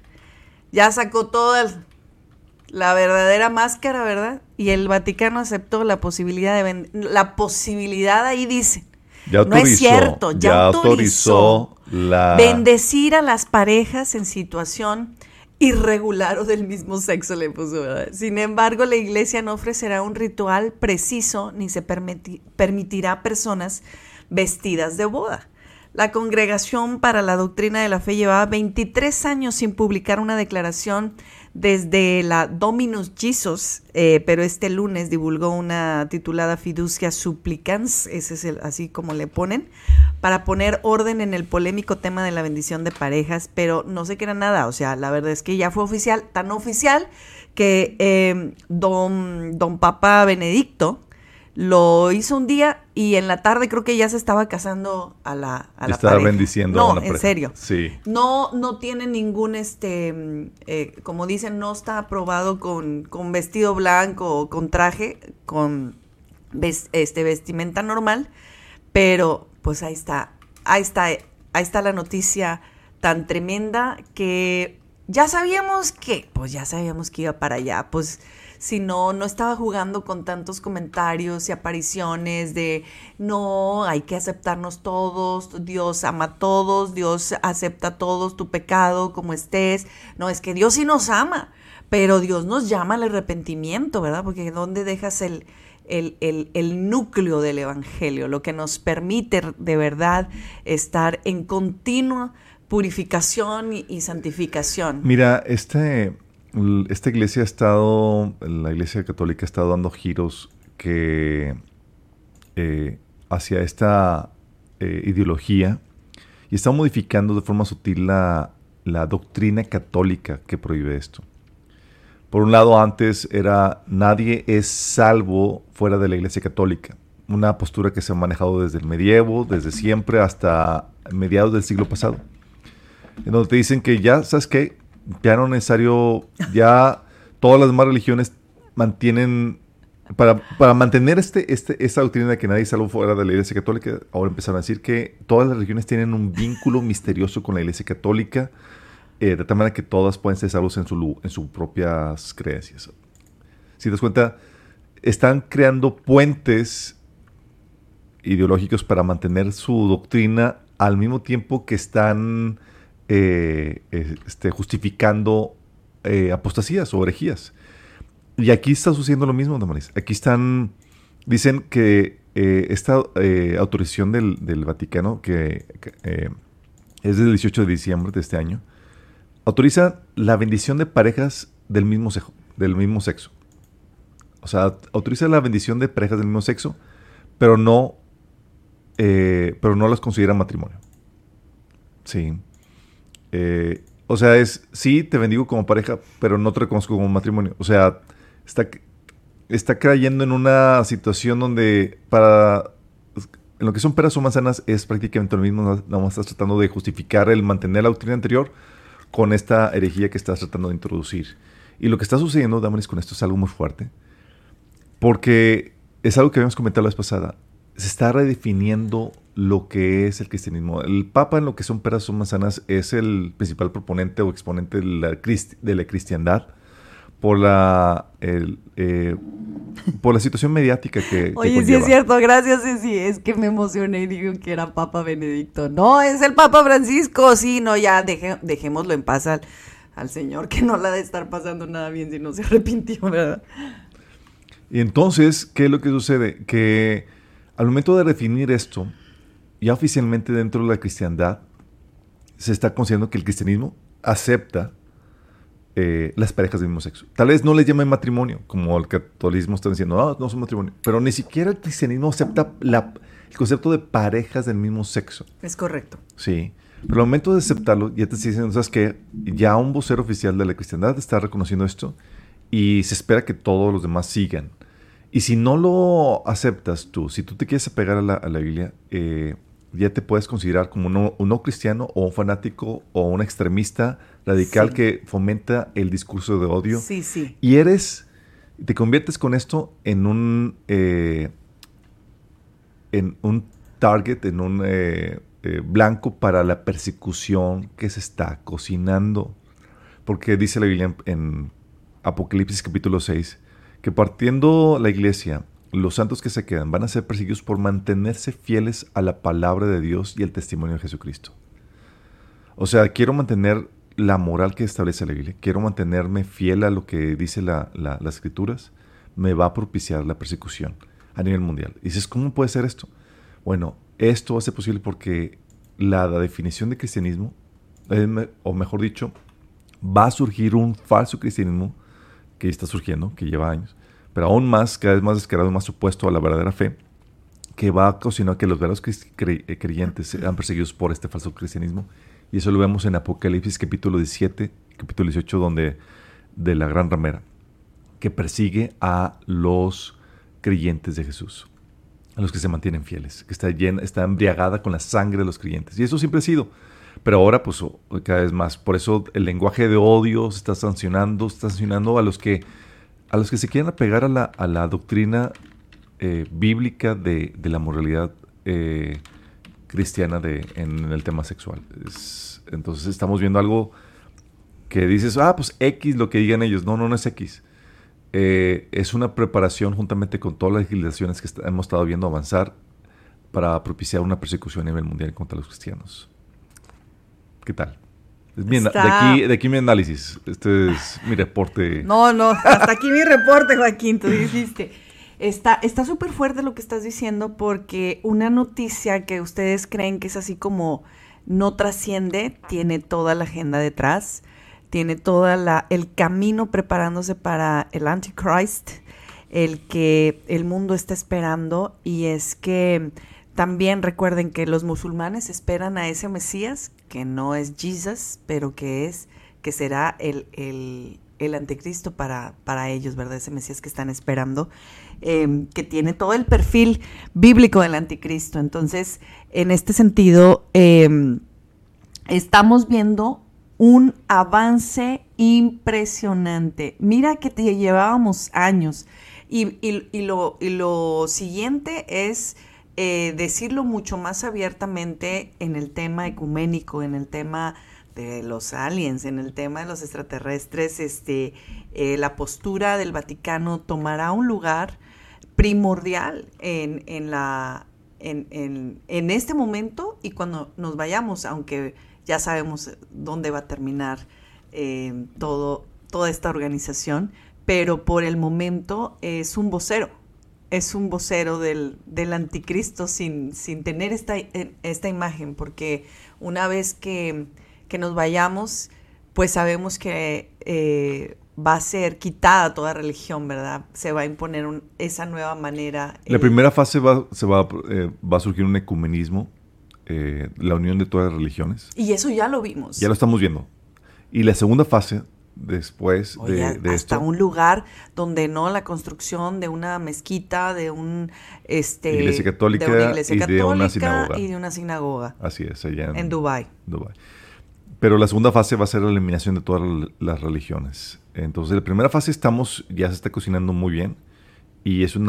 ya sacó toda el- la verdadera máscara, ¿verdad? Y el Vaticano aceptó la posibilidad de la posibilidad ahí dice. Ya no es cierto, ya, ya autorizó, la- bendecir a las parejas en situación irregular o del mismo sexo, le puso, ¿verdad? Sin embargo, la iglesia no ofrecerá un ritual preciso ni se permiti- permitirá a personas vestidas de boda. La Congregación para la Doctrina de la Fe llevaba 23 años sin publicar una declaración desde la Dominus Jesus, eh, pero este lunes divulgó una titulada Fiducia Supplicans, ese es el, así como le ponen, para poner orden en el polémico tema de la bendición de parejas, pero no se queda nada, o sea, la verdad es que ya fue oficial, tan oficial que eh, don, don Papa Benedicto lo hizo un día y en la tarde creo que ya se estaba casando a la, a la Estaba pareja. bendiciendo a No, una en serio. Sí. No, no tiene ningún, este, mm, eh, como dicen, no está aprobado con, con vestido blanco o con traje, con ves- este, vestimenta normal, pero pues ahí está, ahí está, ahí está la noticia tan tremenda que ya sabíamos que, pues ya sabíamos que iba para allá, pues si no, no estaba jugando con tantos comentarios y apariciones de no, hay que aceptarnos todos, Dios ama a todos, Dios acepta a todos tu pecado como estés. No, es que Dios sí nos ama, pero Dios nos llama al arrepentimiento, ¿verdad? Porque ¿dónde dejas el, el, el- el núcleo del Evangelio? Lo que nos permite de verdad estar en continua purificación y, y santificación. Mira, este, esta iglesia ha estado, la iglesia católica ha estado dando giros que eh, hacia esta eh, ideología y está modificando de forma sutil la, la doctrina católica que prohíbe esto. Por un lado, antes era nadie es salvo fuera de la iglesia católica. Una postura que se ha manejado desde el medievo, desde siempre hasta mediados del siglo pasado en donde te dicen que ya, ¿sabes qué? Ya no es necesario, ya todas las demás religiones mantienen, para, para mantener este, este, esta doctrina de que nadie salvo fuera de la Iglesia Católica, ahora empezaron a decir que todas las religiones tienen un vínculo misterioso con la Iglesia Católica, eh, de tal manera que todas pueden ser salvos en, su, en sus propias creencias. Si te das cuenta, están creando puentes ideológicos para mantener su doctrina al mismo tiempo que están eh, este, justificando eh, apostasías o herejías. Y aquí está sucediendo lo mismo, Damaris. Aquí están, dicen que eh, esta eh, autorización del, del Vaticano, que es del 18 de diciembre de este año, autoriza la bendición de parejas del mismo, sexo, del mismo sexo. O sea, autoriza la bendición de parejas del mismo sexo, pero no, pero no las considera matrimonio. Sí. Eh, o sea, es, sí, te bendigo como pareja, pero no te reconozco como matrimonio. O sea, está, está cayendo en una situación donde para... En lo que son peras o manzanas es prácticamente lo mismo, nada más estás tratando de justificar el mantener la doctrina anterior con esta herejía que estás tratando de introducir. Y lo que está sucediendo, Damaris, con esto es algo muy fuerte, porque es algo que habíamos comentado la vez pasada. Se está redefiniendo lo que es el cristianismo. El Papa en lo que son peras o manzanas es el principal proponente o exponente de la, crist- de la cristiandad por la, el, eh, por la situación mediática que, que Oye, sí es cierto, gracias, Ceci. Es que me emocioné y digo que era Papa Benedicto. No, es el Papa Francisco. Sí, no, ya deje- dejémoslo en paz al, al Señor, que no la ha de estar pasando nada bien si no se <laughs> arrepintió, ¿verdad? Y entonces, ¿qué es lo que sucede? Que al momento de definir esto, ya oficialmente dentro de la cristiandad, se está considerando que el cristianismo acepta eh, las parejas del mismo sexo. Tal vez no les llamen matrimonio, como el catolicismo está diciendo, no, no son matrimonio, pero ni siquiera el cristianismo acepta la- el concepto de parejas del mismo sexo. Es correcto. Sí. Pero al momento de aceptarlo, ya te diciendo, ¿sabes qué? Ya un vocero oficial de la cristiandad está reconociendo esto y se espera que todos los demás sigan. Y si no lo aceptas tú, si tú te quieres apegar a la, a la Biblia, eh, ya te puedes considerar como un no, un no cristiano o un fanático o un extremista radical Sí. que fomenta el discurso de odio. Sí, sí. Y eres, te conviertes con esto en un, eh, en un target, en un, eh, eh, blanco para la persecución que se está cocinando. Porque dice la Biblia en, en Apocalipsis capítulo 6 que partiendo la iglesia, los santos que se quedan van a ser perseguidos por mantenerse fieles a la palabra de Dios y el testimonio de Jesucristo. O sea, quiero mantener la moral que establece la Biblia, quiero mantenerme fiel a lo que dice la- la- las escrituras, me va a propiciar la persecución a nivel mundial. Y dices, ¿cómo puede ser esto? Bueno, esto va a ser posible porque la, definición de cristianismo, o mejor dicho, va a surgir un falso cristianismo que está surgiendo, que lleva años, pero aún más, cada vez más descarado, más opuesto a la verdadera fe, que va a ocasionar que los verdaderos eh, creyentes sean perseguidos por este falso cristianismo. Y eso lo vemos en Apocalipsis capítulo 17, capítulo 18, donde de la gran ramera, que persigue a los creyentes de Jesús, a los que se mantienen fieles, que está, llena, está embriagada con la sangre de los creyentes. Y eso siempre ha sido. Pero ahora, pues, o- cada vez más. Por eso el lenguaje de odio se está sancionando, se está sancionando a los que, a los que se quieren apegar a la, a la doctrina eh, bíblica de, de la moralidad eh, cristiana de, en el tema sexual. Es- entonces estamos viendo algo que dices, ah, pues X lo que digan ellos. No, no, no es X. Eh, es una preparación juntamente con todas las legislaciones que hemos estado viendo avanzar para propiciar una persecución a nivel mundial contra los cristianos. ¿Qué tal? Mi Está- de, aquí, de aquí mi análisis. Este es mi reporte. <laughs> No, no, hasta aquí mi reporte, Joaquín, tú dijiste. Está está súper fuerte lo que estás diciendo porque una noticia que ustedes creen que es así como no trasciende, tiene toda la agenda detrás, tiene toda la el camino preparándose para el Antichrist, el que el mundo está esperando y es que también recuerden que los musulmanes esperan a ese Mesías que no es Jesus, pero que es que será el, el, el anticristo para, para ellos, ¿verdad? Ese Mesías que están esperando, eh, que tiene todo el perfil bíblico del anticristo. Entonces, en este sentido, eh, estamos viendo un avance impresionante. Mira que te llevábamos años. Y- y lo, y lo siguiente es eh, decirlo mucho más abiertamente en el tema ecuménico, en el tema de los aliens, en el tema de los extraterrestres, este, eh, la postura del Vaticano tomará un lugar primordial en, en la, en, en- en este momento y cuando nos vayamos, aunque ya sabemos dónde va a terminar eh, todo, toda esta organización, pero por el momento es un vocero, es un vocero del, del anticristo sin, sin tener esta, esta imagen, porque una vez que, que nos vayamos, pues sabemos que eh, va a ser quitada toda religión, ¿verdad? Se va a imponer un- esa nueva manera. La primera fase va, se va, a- eh, va a surgir un ecumenismo, eh, la unión de todas las religiones. Y eso ya lo vimos. Ya lo estamos viendo. Y la segunda fase, después Oye, de, de hasta esto, un lugar donde no la construcción de una mezquita, de un este Iglesia católica de una iglesia y de una católica sinagoga. y de una sinagoga así es, allá en, en Dubai. Pero la segunda fase va a ser la eliminación de todas las religiones. Entonces, la primera fase estamos, ya se está cocinando muy bien. Y es un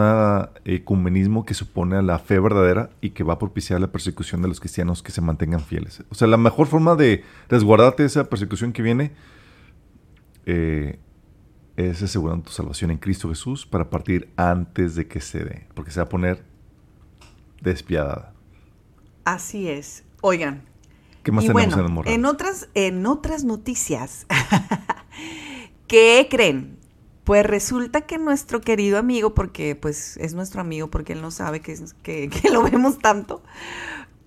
ecumenismo que supone a la fe verdadera y que va a propiciar la persecución de los cristianos que se mantengan fieles. O sea, la mejor forma de resguardarte de esa persecución que viene eh, es asegurando tu salvación en Cristo Jesús para partir antes de que se dé. Porque se va a poner despiadada. Así es. Oigan, ¿Qué más y tenemos bueno, en el moral? en otras en otras noticias, <laughs> ¿qué creen? Pues resulta que nuestro querido amigo, porque pues es nuestro amigo, porque él no sabe que, es- que, <laughs> que lo vemos tanto,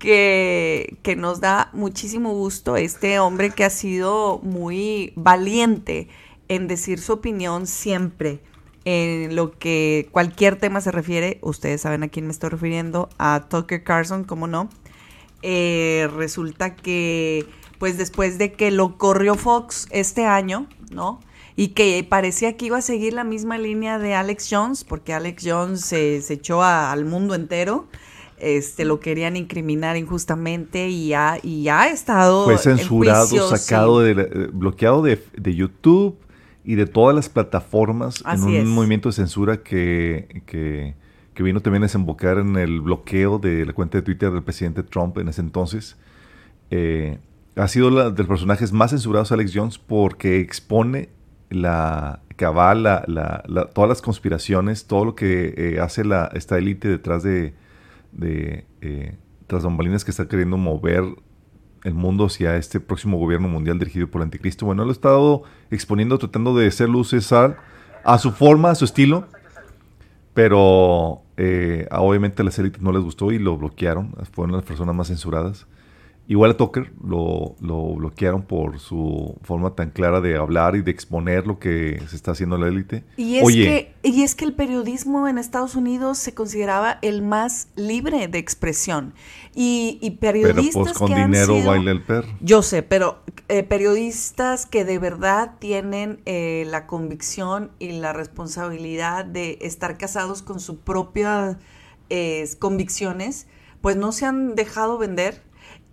que, nos da muchísimo gusto este hombre que ha sido muy valiente en decir su opinión siempre en lo que cualquier tema se refiere. Ustedes saben a quién me estoy refiriendo, a Tucker Carlson, ¿cómo no? Eh, resulta que, pues después de que lo corrió Fox este año, ¿no? Y que parecía que iba a seguir la misma línea de Alex Jones, porque Alex Jones se, echó al mundo entero. Este, lo querían incriminar injustamente y ha, y ha estado. Fue en censurado, juicio, sacado, sí. de eh, bloqueado de, de YouTube y de todas las plataformas Así en un es. movimiento de censura que, que, que vino también a desembocar en el bloqueo de la cuenta de Twitter del presidente Trump en ese entonces. Eh, ha sido la, de los personajes más censurados Alex Jones porque expone la cabal, la, la- la- todas las conspiraciones, todo lo que eh, hace la, esta élite detrás de, de eh, tras bambalinas que está queriendo mover el mundo hacia este próximo gobierno mundial dirigido por el anticristo. Bueno, él lo ha estado exponiendo, tratando de ser luz y sal a su forma, a su estilo, pero eh, a- obviamente a las élites no les gustó y lo bloquearon, fueron las personas más censuradas. Igual a Tucker lo, lo bloquearon por su forma tan clara de hablar y de exponer lo que se está haciendo en la élite. Y es, Oye, que, y es que el periodismo en Estados Unidos se consideraba el más libre de expresión. Y, y pero periodistas pues con que han dinero sido- baila el perro. Yo sé, pero eh, periodistas que de verdad tienen eh, la convicción y la responsabilidad de estar casados con sus propias eh, convicciones, pues no se han dejado vender.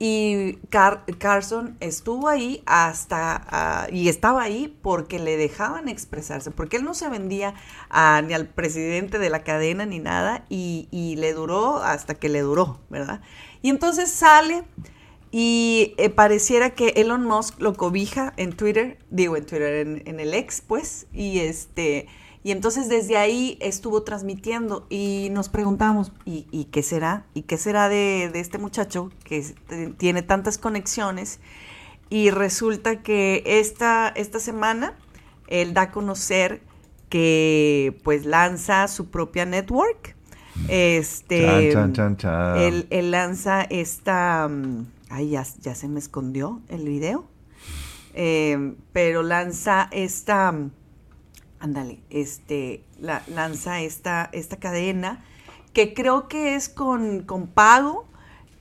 Y Car- Carson estuvo ahí hasta, ah, y estaba ahí porque le dejaban expresarse, porque él no se vendía a- ni al presidente de la cadena ni nada, y, y le duró hasta que le duró, ¿verdad? Y entonces sale y eh, pareciera que Elon Musk lo cobija en Twitter, digo en Twitter, en, en el ex, pues, y este, y entonces desde ahí estuvo transmitiendo y nos preguntamos, ¿y, y qué será? ¿Y qué será de, de este muchacho que tiene tantas conexiones? Y resulta que esta, esta semana él da a conocer que pues lanza su propia network. Este, Chan, chan, chan, chan. Él, él lanza esta. mm, Ay, ya, ya se me escondió el video. Eh, pero lanza esta. Ándale, este. la- lanza esta, esta cadena que creo que es con, con pago.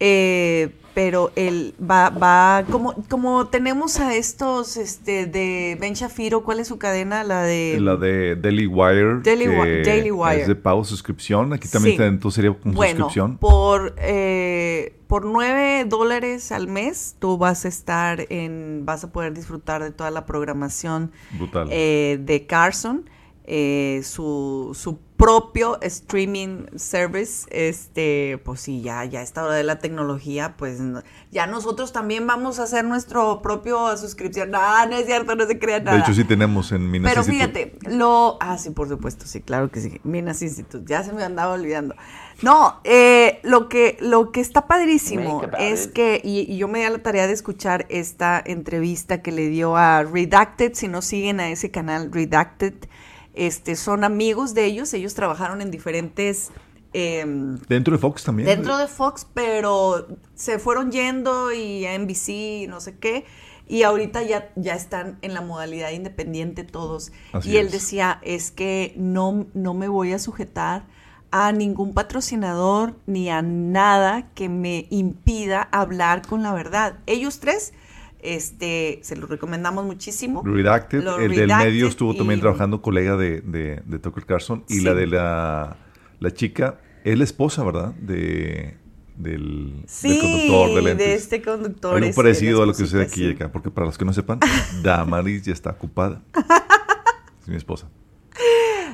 eh, pero él va, va, como, como tenemos a estos este, de Ben Shafiro, ¿cuál es su cadena? La de. La de Daily Wire. Daily que Wi- Daily Wire. Es de pago suscripción. Aquí también Sí. entonces sería con Bueno, suscripción. por, eh, por 9 dólares al mes, tú vas a estar en, vas a poder disfrutar de toda la programación Brutal. eh, de Carson, eh, su, su propio streaming service, este, pues sí, ya, ya a esta hora de la tecnología, pues no- ya nosotros también vamos a hacer nuestro propio suscripción. Ah, no es cierto, no se crea nada. de hecho, sí tenemos en Minas Pero Institute. fíjate, lo. Ah, sí, por supuesto, sí, claro que sí. Minas Institute, ya se me andaba olvidando. No, eh, lo, que, lo que está padrísimo es que, y, y yo me di a la tarea de escuchar esta entrevista que le dio a Redacted, si no siguen a ese canal Redacted, este, son amigos de ellos, ellos trabajaron en diferentes... em, Dentro de Fox también. Dentro de Fox, pero se fueron yendo y a NBC y no sé qué. Y ahorita ya, ya están en la modalidad independiente todos. Así y él es. decía, es que no, no me voy a sujetar a ningún patrocinador ni a nada que me impida hablar con la verdad. Ellos tres, este, se los recomendamos muchísimo. Redacted, Lo el del medio estuvo también trabajando colega de, de, de Tucker Carlson y Sí. la de la, la chica, es la esposa, ¿verdad? De, del, Sí, del conductor de lentes. de este conductor. Algo este, parecido a lo que sucede aquí sí. acá, porque para los que no sepan, <laughs> Damaris ya está ocupada. <laughs> Es mi esposa.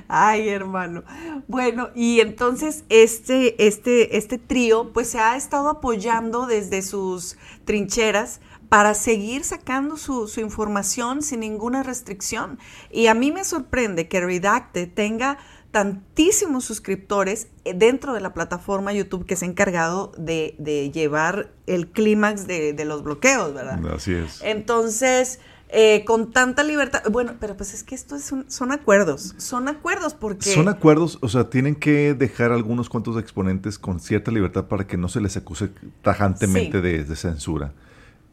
Ay, hermano. Bueno, y entonces este, este, este trío, pues se ha estado apoyando desde sus trincheras para seguir sacando su, su información sin ninguna restricción. Y a mí me sorprende que Redacted tenga tantísimos suscriptores eh, dentro de la plataforma YouTube que se ha encargado de, de llevar el clímax de, de los bloqueos, ¿verdad? Así es. Entonces, eh, con tanta libertad, bueno, pero pues es que esto es un- son acuerdos, son acuerdos porque... Son acuerdos, o sea, tienen que dejar algunos cuantos exponentes con cierta libertad para que no se les acuse tajantemente Sí. de, de censura.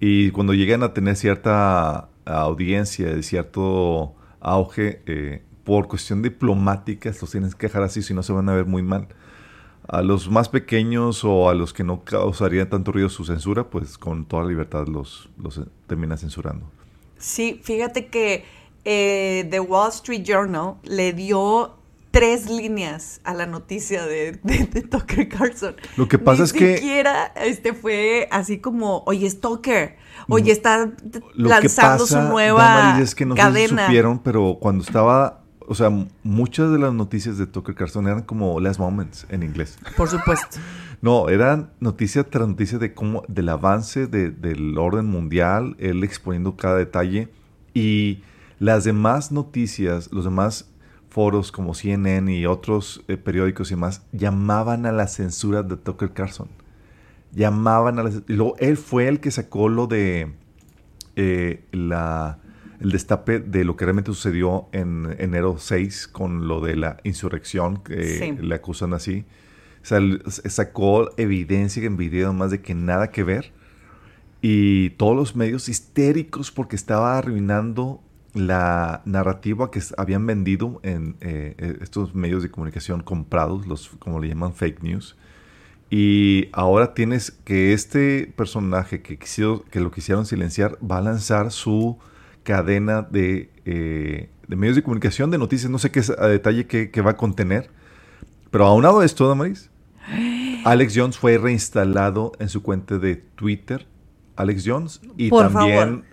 Y cuando llegan a tener cierta audiencia y cierto auge, eh, por cuestión diplomática, los tienes que dejar así, si no se van a ver muy mal. A los más pequeños o a los que no causarían tanto ruido su censura, pues con toda libertad los, los eh, termina censurando. Sí, fíjate que eh, The Wall Street Journal le dio tres líneas a la noticia de, de, de Tucker Carlson. Lo que pasa Ni es que- siquiera este fue así como, oye, es Tucker, oye, está Lo lanzando que pasa, su nueva Damaris, es que no sé si cadena. supieron, pero cuando estaba o sea, muchas de las noticias de Tucker Carlson eran como last moments en inglés. Por supuesto. <laughs> No, eran noticia tras noticia de cómo, del avance de- del orden mundial, él exponiendo cada detalle y las demás noticias, los demás foros como CNN y otros eh, periódicos y demás llamaban a la censura de Tucker Carlson. Llamaban a la y luego él fue el que sacó lo de eh, la, el destape de lo que realmente sucedió en enero 6 con lo de la insurrección que Sí. le acusan así. Sacó evidencia en video más de que nada que ver. Y todos los medios histéricos porque estaba arruinando la narrativa que habían vendido en eh, eh, estos medios de comunicación comprados, los como le llaman fake news. Y ahora tienes que este personaje que, quisieron- que lo quisieron silenciar va a lanzar su cadena de, eh, de medios de comunicación, de noticias, no sé qué es a detalle que, que va a contener. Pero aunado a esto, Damaris, <gasps> Alex Jones fue reinstalado en su cuenta de Twitter. Alex Jones y Por también favor.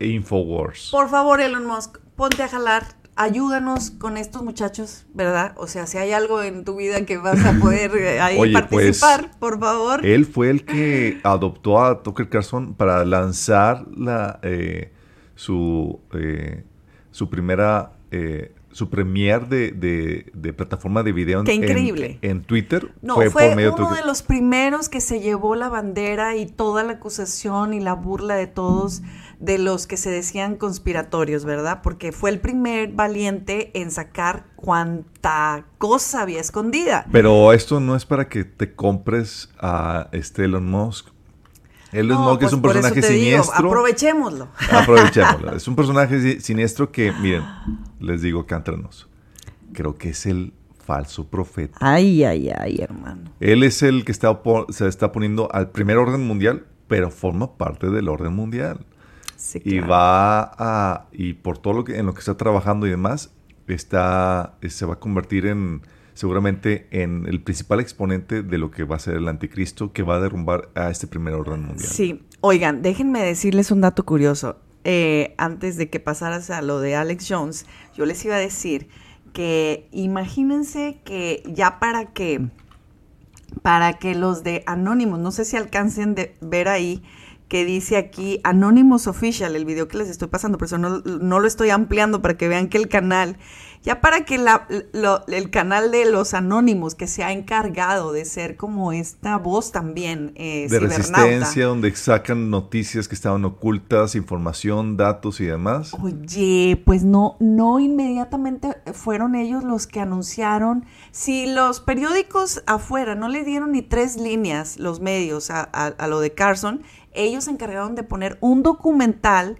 Infowars. Por favor, Elon Musk, ponte a jalar. Ayúdanos con estos muchachos, ¿verdad? O sea, si hay algo en tu vida que vas a poder eh, ahí <laughs> Oye, pues, participar, por favor. Él fue el que adoptó a Tucker Carlson para lanzar la, eh, su, eh, su primera, eh, su premier de, de- de plataforma de video en, Qué en- increíble. en, Twitter. No, fue, por medio uno de los primeros que se llevó la bandera y toda la acusación y la burla de todos de los que se decían conspiratorios, ¿verdad? Porque fue el primer valiente en sacar cuanta cosa había escondida. Pero esto no es para que te compres a este Elon Musk. Elon No, Musk pues es un por eso personaje digo, siniestro. aprovechémoslo. Aprovechémoslo. Es un personaje si- siniestro que, miren, les digo que entre nos. Creo que es el falso profeta. Ay, ay, ay, hermano. Él es el que está, se está poniendo al primer orden mundial, pero forma parte del orden mundial. Sí, Y va a, y por todo lo que, en lo que está trabajando y demás, está, eh, se va a convertir en, seguramente, en el principal exponente de lo que va a ser el anticristo, que va a derrumbar a este primer orden mundial. Sí, oigan, déjenme decirles un dato curioso. Eh, antes de que pasaras a lo de Alex Jones, yo les iba a decir que imagínense que ya para que para que los de Anonymous, no sé si alcancen de ver ahí que dice aquí Anonymous Official, el video que les estoy pasando, por eso no, no lo estoy ampliando para que vean que el canal, ya para que la- lo- el canal de los Anónimos, que se ha encargado de ser como esta voz también eh, de resistencia, donde sacan noticias que estaban ocultas, información, datos y demás. Oye, pues no, no inmediatamente fueron ellos los que anunciaron. Si los periódicos afuera no le dieron ni tres líneas, los medios, a, a- a lo de Carson, ellos se encargaron de poner un documental,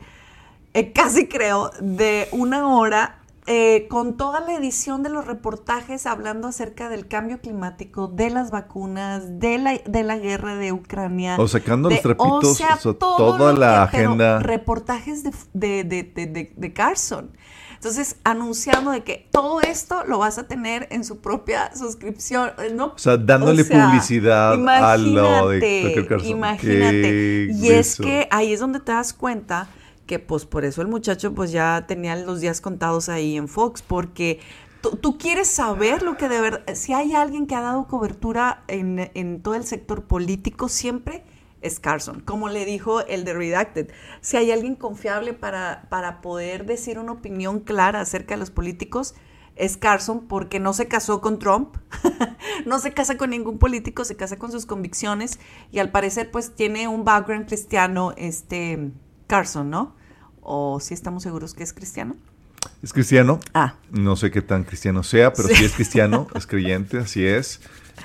eh, <laughs> casi creo, de una hora. eh, con toda la edición de los reportajes hablando acerca del cambio climático, de las vacunas, de la, de la guerra de Ucrania. O sacando los de- trapitos, o sea, todo toda la que- pero agenda. reportajes de, de, de, de- de- de Carson. Entonces, anunciando de que todo esto lo vas a tener en su propia suscripción. ¿no? O sea, dándole O sea, publicidad a lo de imagínate, Y es que ahí es donde te das cuenta que pues por eso el muchacho pues ya tenía los días contados ahí en Fox, porque tú, tú quieres saber lo que de verdad, si hay alguien que ha dado cobertura en, en todo el sector político siempre es Carson, como le dijo el de Redacted. Si hay alguien confiable para, para poder decir una opinión clara acerca de los políticos, es Carson porque no se casó con Trump, <laughs> no se casa con ningún político, se casa con sus convicciones y al parecer pues tiene un background cristiano, este Carson, ¿no? O si estamos seguros que es cristiano. Es cristiano. Ah. No sé qué tan cristiano sea, pero sí, Sí. es cristiano, <laughs> es creyente, así es.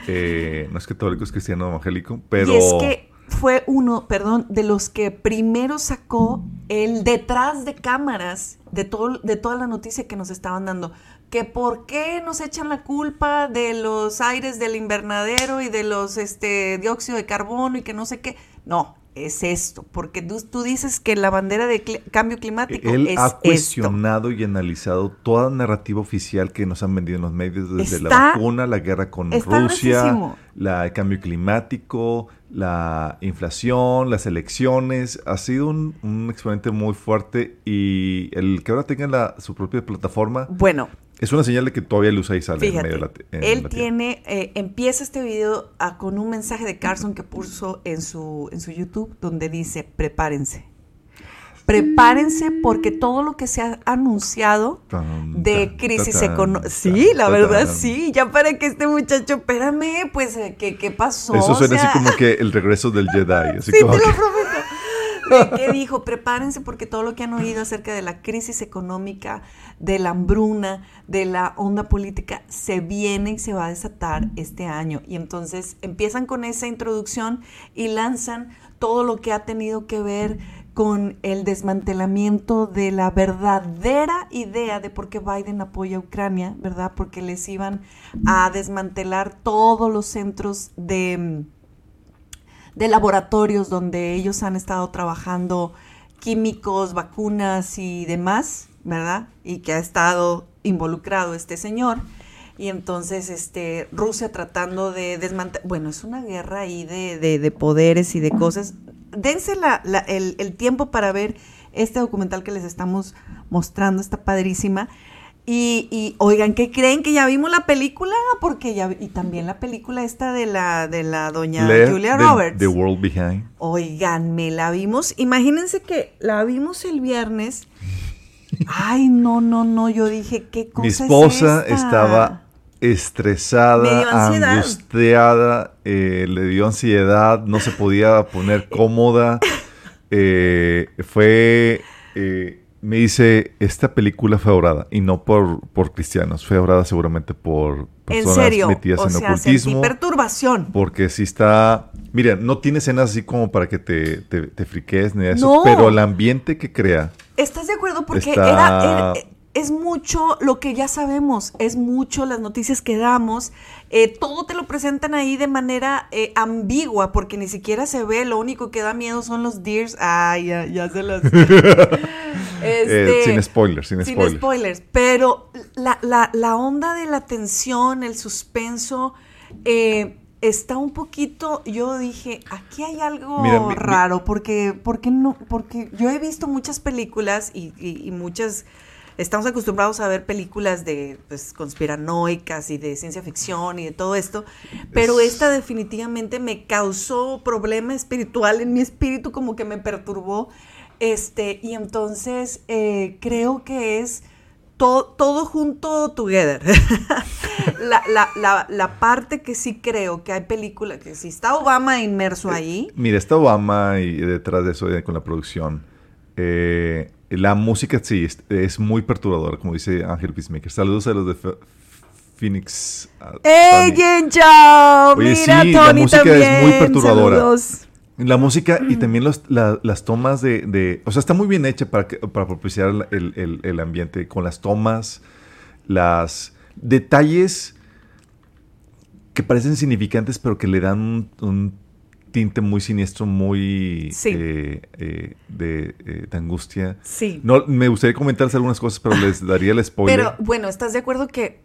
Eh, no es católico, es cristiano evangélico, pero... Y es que fue uno, perdón, de los que primero sacó el detrás de cámaras de, todo, de toda la noticia que nos estaban dando. Que por qué nos echan la culpa de los aires del invernadero y de los este, dióxido de carbono y que no sé qué. No, es esto. Porque tú, tú dices que la bandera de cambio climático Él es ha esto. cuestionado y analizado toda narrativa oficial que nos han vendido en los medios desde la vacuna, la guerra con Rusia, la, el cambio climático, la inflación, las elecciones. Ha sido un, un exponente muy fuerte y el que ahora tenga la- su propia plataforma Bueno, Es una señal de que todavía luz ahí sale en Fíjate, medio de la en él la tiene, eh, empieza este video a- con un mensaje de Carson que puso en su, en su YouTube donde dice, prepárense. Prepárense porque todo lo que se ha anunciado de crisis económica. Sí, la verdad, sí. Ya para que este muchacho, espérame, pues, eh, ¿qué, qué pasó? Eso O suena sea, así como que el regreso del Jedi. Así <laughs> Sí, como te lo prometo. Que dijo, prepárense porque todo lo que han oído acerca de la crisis económica, de la hambruna, de la onda política, se viene y se va a desatar este año. Y entonces empiezan con esa introducción y lanzan todo lo que ha tenido que ver con el desmantelamiento de la verdadera idea de por qué Biden apoya a Ucrania, ¿verdad? Porque les iban a desmantelar todos los centros de de laboratorios donde ellos han estado trabajando químicos, vacunas y demás, ¿verdad? Y que ha estado involucrado este señor. Y entonces, este, Rusia tratando de desmantelar, bueno, es una guerra ahí de- de poderes y de cosas. Dense la- la- el, el tiempo para ver este documental que les estamos mostrando, está padrísima. Y, y, oigan, ¿qué creen? Que ya vimos la película, porque ya, y también la película esta de la, de la doña Julia Roberts. The World Behind. Oigan, me la vimos. Imagínense que la vimos el viernes. <laughs> Ay, no, no, no. Yo dije, ¿qué cosa Mi es esposa esta? estaba estresada, angustiada, eh, le dio ansiedad, no se podía poner <laughs> cómoda. Eh, fue, eh, me dice, esta película fue orada y no por, por cristianos, fue orada seguramente por En personas serio. metidas O en sea, ocultismo. perturbación. Porque si está. Mira, no tiene escenas así como para que te, te, te friques ni eso, No. pero el ambiente que crea. ¿Estás de acuerdo? Porque Está- era, era- es mucho lo que ya sabemos, es mucho las noticias que damos, eh, todo te lo presentan ahí de manera eh, ambigua, porque ni siquiera se ve, lo único que da miedo son los deers. Ay, ya, ya se los... <laughs> Eh, Este, sin spoilers, sin, sin spoilers. spoilers. Pero la, la- la onda de la tensión, el suspenso, eh, está un poquito. Yo dije, aquí hay algo Mira, mi- mi- raro, porque, porque no, porque yo he visto muchas películas y, y- y muchas. Estamos acostumbrados a ver películas de pues, conspiranoicas y de ciencia ficción y de todo esto, pero Es- esta definitivamente me causó problema espiritual en mi espíritu, como que me perturbó. Este, y entonces eh, creo que es to- todo junto together. <laughs> la, la- la- la parte que sí creo que hay película, que si está Obama inmerso ahí, Mira, está Obama y detrás de eso eh, con la producción. Eh, la música sí es, es muy perturbadora, como dice Ángel Peacemaker. Saludos a los de Ph- Phoenix. ¡Ey, Chao! Oye, Mira, sí, la Tony música es también. muy perturbadora. Saludos. La música y también los- la- las tomas de, de- O sea, está muy bien hecha para, que- para propiciar el, el- el ambiente con las tomas, las detalles que parecen significantes, pero que le dan un, un tinte muy siniestro, muy Sí. eh, eh, de, eh, de angustia. Sí. No, me gustaría comentarles algunas cosas, pero les daría el spoiler. Pero bueno, ¿estás de acuerdo que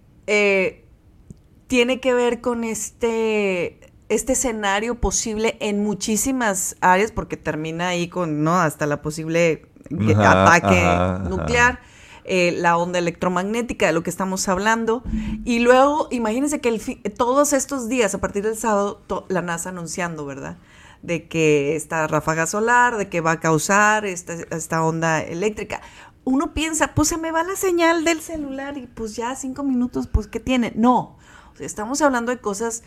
tiene que ver con este, este escenario posible en muchísimas áreas? Porque termina ahí con, ¿no? Hasta la posible Ajá, ataque ajá, ajá. Eh, la onda electromagnética de lo que estamos hablando. Y luego, imagínense que todos estos días, a partir del sábado, la NASA anunciando, ¿verdad? De que esta ráfaga solar, de que va a causar esta, esta onda eléctrica. Uno piensa, pues se me va la señal del celular y pues ya cinco minutos, pues ¿qué tiene? No, estamos hablando de cosas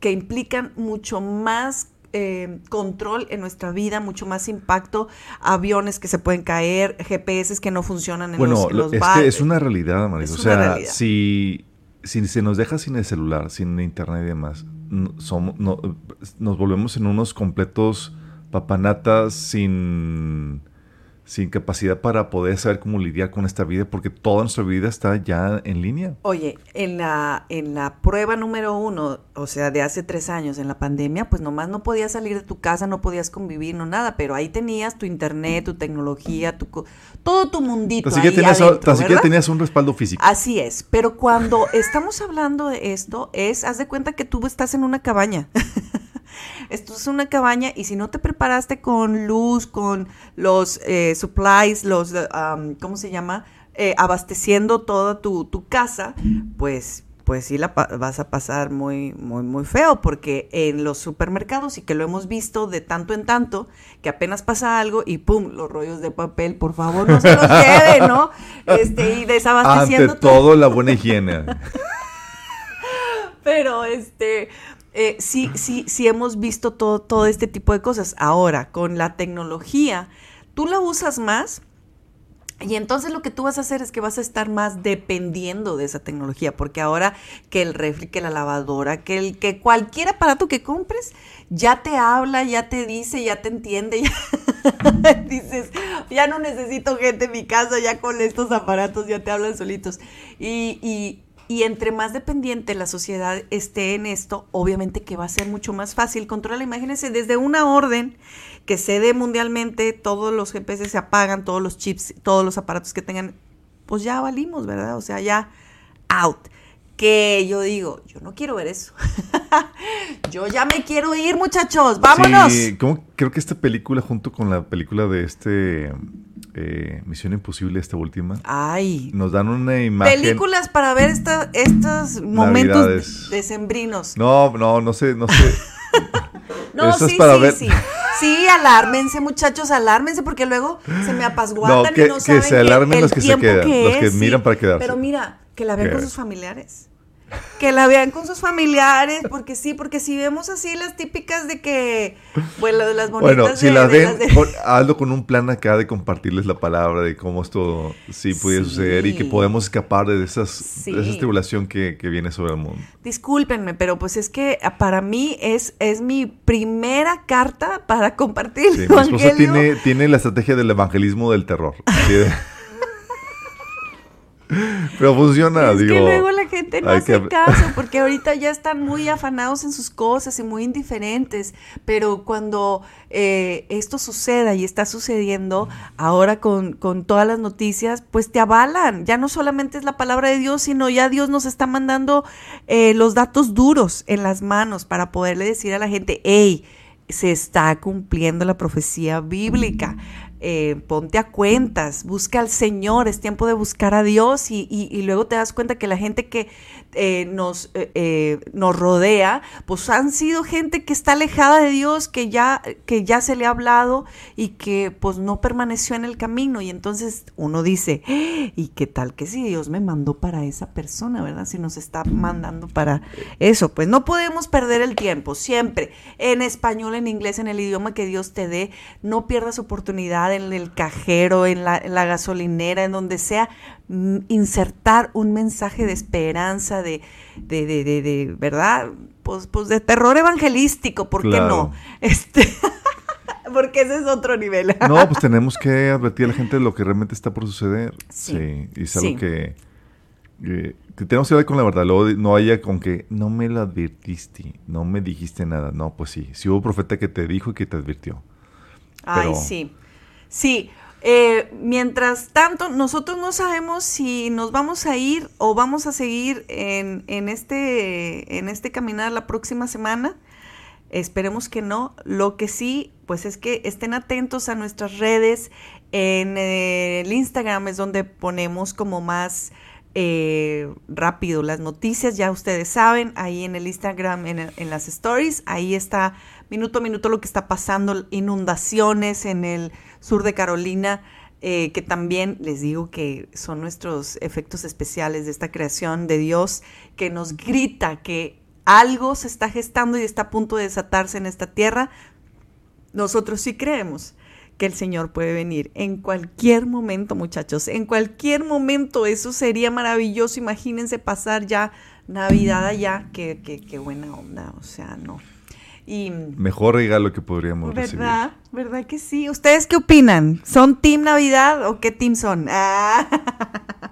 que implican mucho más eh, control en nuestra vida, mucho más impacto, aviones que se pueden caer, GPS que no funcionan en Bueno, los, en lo- los es bar- que es una realidad, Maris. Es O sea, realidad. si, si se nos deja sin el celular, sin internet y demás, no- somos, no- nos volvemos en unos completos papanatas sin, sin capacidad para poder saber cómo lidiar con esta vida, porque toda nuestra vida está ya en línea. Oye, en la, en la prueba número uno, o sea, de hace tres años, en la pandemia, pues nomás no podías salir de tu casa, no podías convivir, no nada, pero ahí tenías tu internet, tu tecnología, tu todo tu mundito. Siquiera, ahí tenías, tenías un respaldo físico. Así es, pero cuando estamos hablando de esto, es, haz de cuenta que tú estás en una cabaña. <laughs> Esto es una cabaña y si no te preparaste con luz, con los eh, supplies, los, eh, um, ¿cómo se llama? eh, abasteciendo toda tu, tu casa, pues pues sí la vas a pasar muy, muy, muy feo, porque en los supermercados, y que lo hemos visto de tanto en tanto, que apenas pasa algo y pum, los rollos de papel, por favor, no se los <laughs> lleven, ¿no? Este, y Ante desabasteciendo todo, la buena higiene. <laughs> pero este, eh, sí, sí, sí hemos visto todo, todo este tipo de cosas. Ahora, con la tecnología, tú la usas más. Y entonces lo que tú vas a hacer es que vas a estar más dependiendo de esa tecnología, porque ahora que el refri, que la lavadora, que el que cualquier aparato que compres ya te habla, ya te dice, ya te entiende, <laughs> ya dices, ya no necesito gente en mi casa, ya con estos aparatos ya te hablan solitos. Y, y, y entre más dependiente la sociedad esté en esto, obviamente que va a ser mucho más fácil controlar. Imagínense, desde una orden que se dé mundialmente, todos los GPS se apagan, todos los chips, todos los aparatos que tengan, pues ya valimos, ¿verdad? O sea, ya out. Que yo digo, yo no quiero ver eso. <laughs> yo ya me quiero ir, muchachos, vámonos. Sí, como- creo que esta película, junto con la película de este eh, Misión Imposible, esta última, Ay, nos dan una imagen. películas para ver esta, estos momentos Navidades. decembrinos. No, no, no sé, no sé. <laughs> No, Eso es sí, para sí, ver- sí. Sí, alármense, muchachos, alármense, porque luego se me apasguatan No, que- y no que saben se alarmen los que se quedan, los que miran para quedarse. Pero mira, que la vean con Que- sus familiares. Que la vean con sus familiares, porque sí, porque si vemos así las típicas de que, bueno, de las bonitas Bueno, si de- las ven, de- con- hazlo con un plan acá de compartirles la palabra de cómo esto sí puede Sí. suceder y que podemos escapar de, esas, Sí. de esa tribulación que, que viene sobre el mundo. Discúlpenme, pero pues es que ah, para mí es, es mi primera carta para compartir el Sí, mi esposa tiene, tiene la estrategia del evangelismo del terror. <laughs> Pero funciona, Es digo. que luego la gente no hace que- caso <laughs> porque ahorita ya están muy afanados en sus cosas y muy indiferentes. Pero cuando eh, esto suceda y está sucediendo ahora con, con todas las noticias, pues te avalan. Ya no solamente es la palabra de Dios, sino ya Dios nos está mandando eh, los datos duros en las manos para poderle decir a la gente, hey, se está cumpliendo la profecía bíblica. Eh, ponte a cuentas, busca al Señor, es tiempo de buscar a Dios y, luego te das cuenta que la gente que eh, nos, eh, eh, nos rodea, pues han sido gente que está alejada de Dios, que ya, que ya se le ha hablado y que pues no permaneció en el camino y entonces uno dice, "¡Ah! ¿y qué tal que si Dios me mandó para esa persona, verdad? Si nos está mandando para eso, pues no podemos perder el tiempo, siempre, en español, en inglés, en el idioma que Dios te dé, no pierdas oportunidad en el cajero, en la, gasolinera, en donde sea, mm, insertar un mensaje de esperanza, de, de, de, de, de, ¿verdad? Pues, pues de terror evangelístico, ¿por qué Claro. no? <laughs> Este, <laughs> porque ese es otro nivel. <laughs> No, pues tenemos que advertir a la gente de lo que realmente está por suceder. Sí. Sí. y es algo Sí. que, que, que tenemos que hablar con la verdad. Luego no haya con que no me lo advertiste, no me dijiste nada. No, pues sí. Sí hubo profeta que te dijo y que te advirtió. Ay, Pero- sí. Sí. Eh, mientras tanto, nosotros no sabemos si nos vamos a ir o vamos a seguir en, en este, en este caminar la próxima semana. Esperemos que no. Lo que sí, pues es que estén atentos a nuestras redes. En eh, el Instagram es donde ponemos como más eh, rápido las noticias, ya ustedes saben, ahí en el Instagram, en, el- en las stories, ahí está minuto a minuto lo que está pasando, inundaciones en el sur de Carolina, eh, que también les digo que son nuestros efectos especiales de esta creación de Dios, que nos grita que algo se está gestando y está a punto de desatarse en esta tierra. Nosotros sí creemos que el Señor puede venir en cualquier momento, muchachos, en cualquier momento. Eso sería maravilloso. Imagínense pasar ya Navidad allá. Qué, qué, qué buena onda, o sea, no. Y, Mejor regalo que podríamos recibir. ¿Verdad? ¿Verdad que sí? ¿Ustedes qué opinan? ¿Son Team Navidad o qué team son? Ah.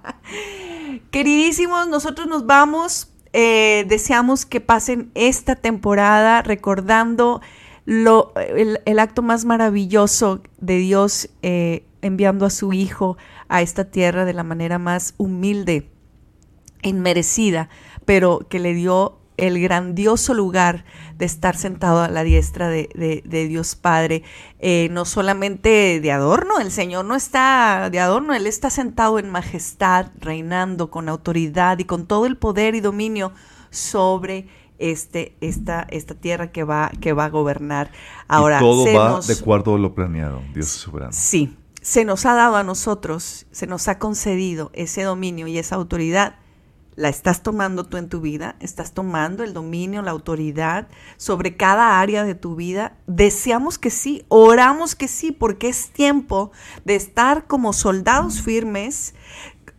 <laughs> Queridísimos, nosotros nos vamos. Eh, deseamos que pasen esta temporada recordando lo, el, el acto más maravilloso de Dios eh, enviando a su Hijo a esta tierra de la manera más humilde, inmerecida, pero que le dio el grandioso lugar de estar sentado a la diestra de, de- de Dios Padre, eh, no solamente de adorno, el Señor no está de adorno, Él está sentado en majestad, reinando con autoridad y con todo el poder y dominio sobre este, esta, esta tierra que va, que va a gobernar. Ahora, y todo va nos- de acuerdo a lo planeado. Dios soberano. Sí, se nos ha dado a nosotros, se nos ha concedido ese dominio y esa autoridad. ¿La estás tomando tú en tu vida? ¿Estás tomando el dominio, la autoridad sobre cada área de tu vida? Deseamos que sí, oramos que sí, porque es tiempo de estar como soldados firmes,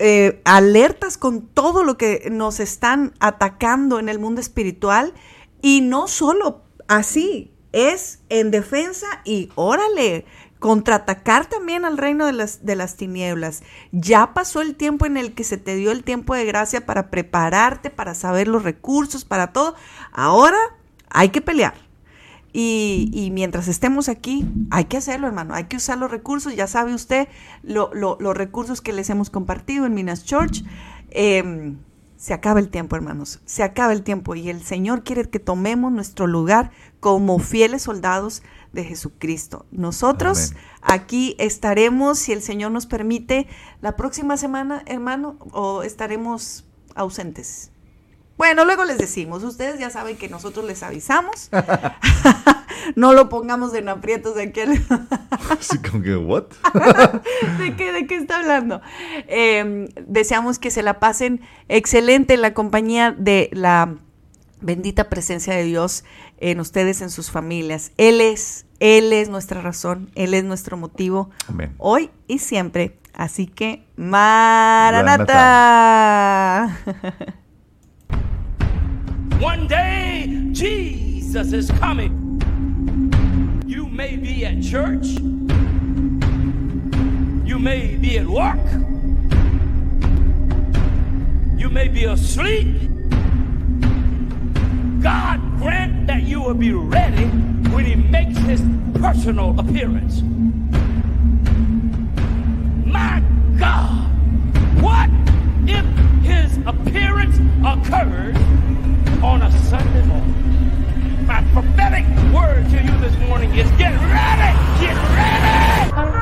eh, alertas con todo lo que nos están atacando en el mundo espiritual y no solo así, es en defensa y órale, contraatacar también al reino de las, de las tinieblas. Ya pasó el tiempo en el que se te dio el tiempo de gracia para prepararte, para saber los recursos, para todo. Ahora hay que pelear. Y, y mientras estemos aquí, hay que hacerlo, hermano. Hay que usar los recursos. Ya sabe usted lo- lo- los recursos que les hemos compartido en Minas Church. Em, se acaba el tiempo, hermanos. Se acaba el tiempo. Y el Señor quiere que tomemos nuestro lugar como fieles soldados de Jesucristo. Nosotros Amén. aquí estaremos, si el Señor nos permite, la próxima semana, hermano, o estaremos ausentes. Bueno, luego les decimos, ustedes ya saben que nosotros les avisamos. <laughs> no lo pongamos en aprietos de que <laughs> Así como que, ¿what? <laughs> ¿De qué, ¿De qué está hablando? Eh, deseamos que se la pasen excelente en la compañía de la bendita presencia de Dios en ustedes, en sus familias. Él es, Él es nuestra razón, Él es nuestro motivo Amén. hoy y siempre. Así que, Maranata. One day, Jesus is coming. You may be at church. You may be at work. You may be asleep. God grant that you will be ready when He makes His personal appearance. My God, what if his appearance occurred on a Sunday morning. My prophetic word to you this morning is get ready! Get ready!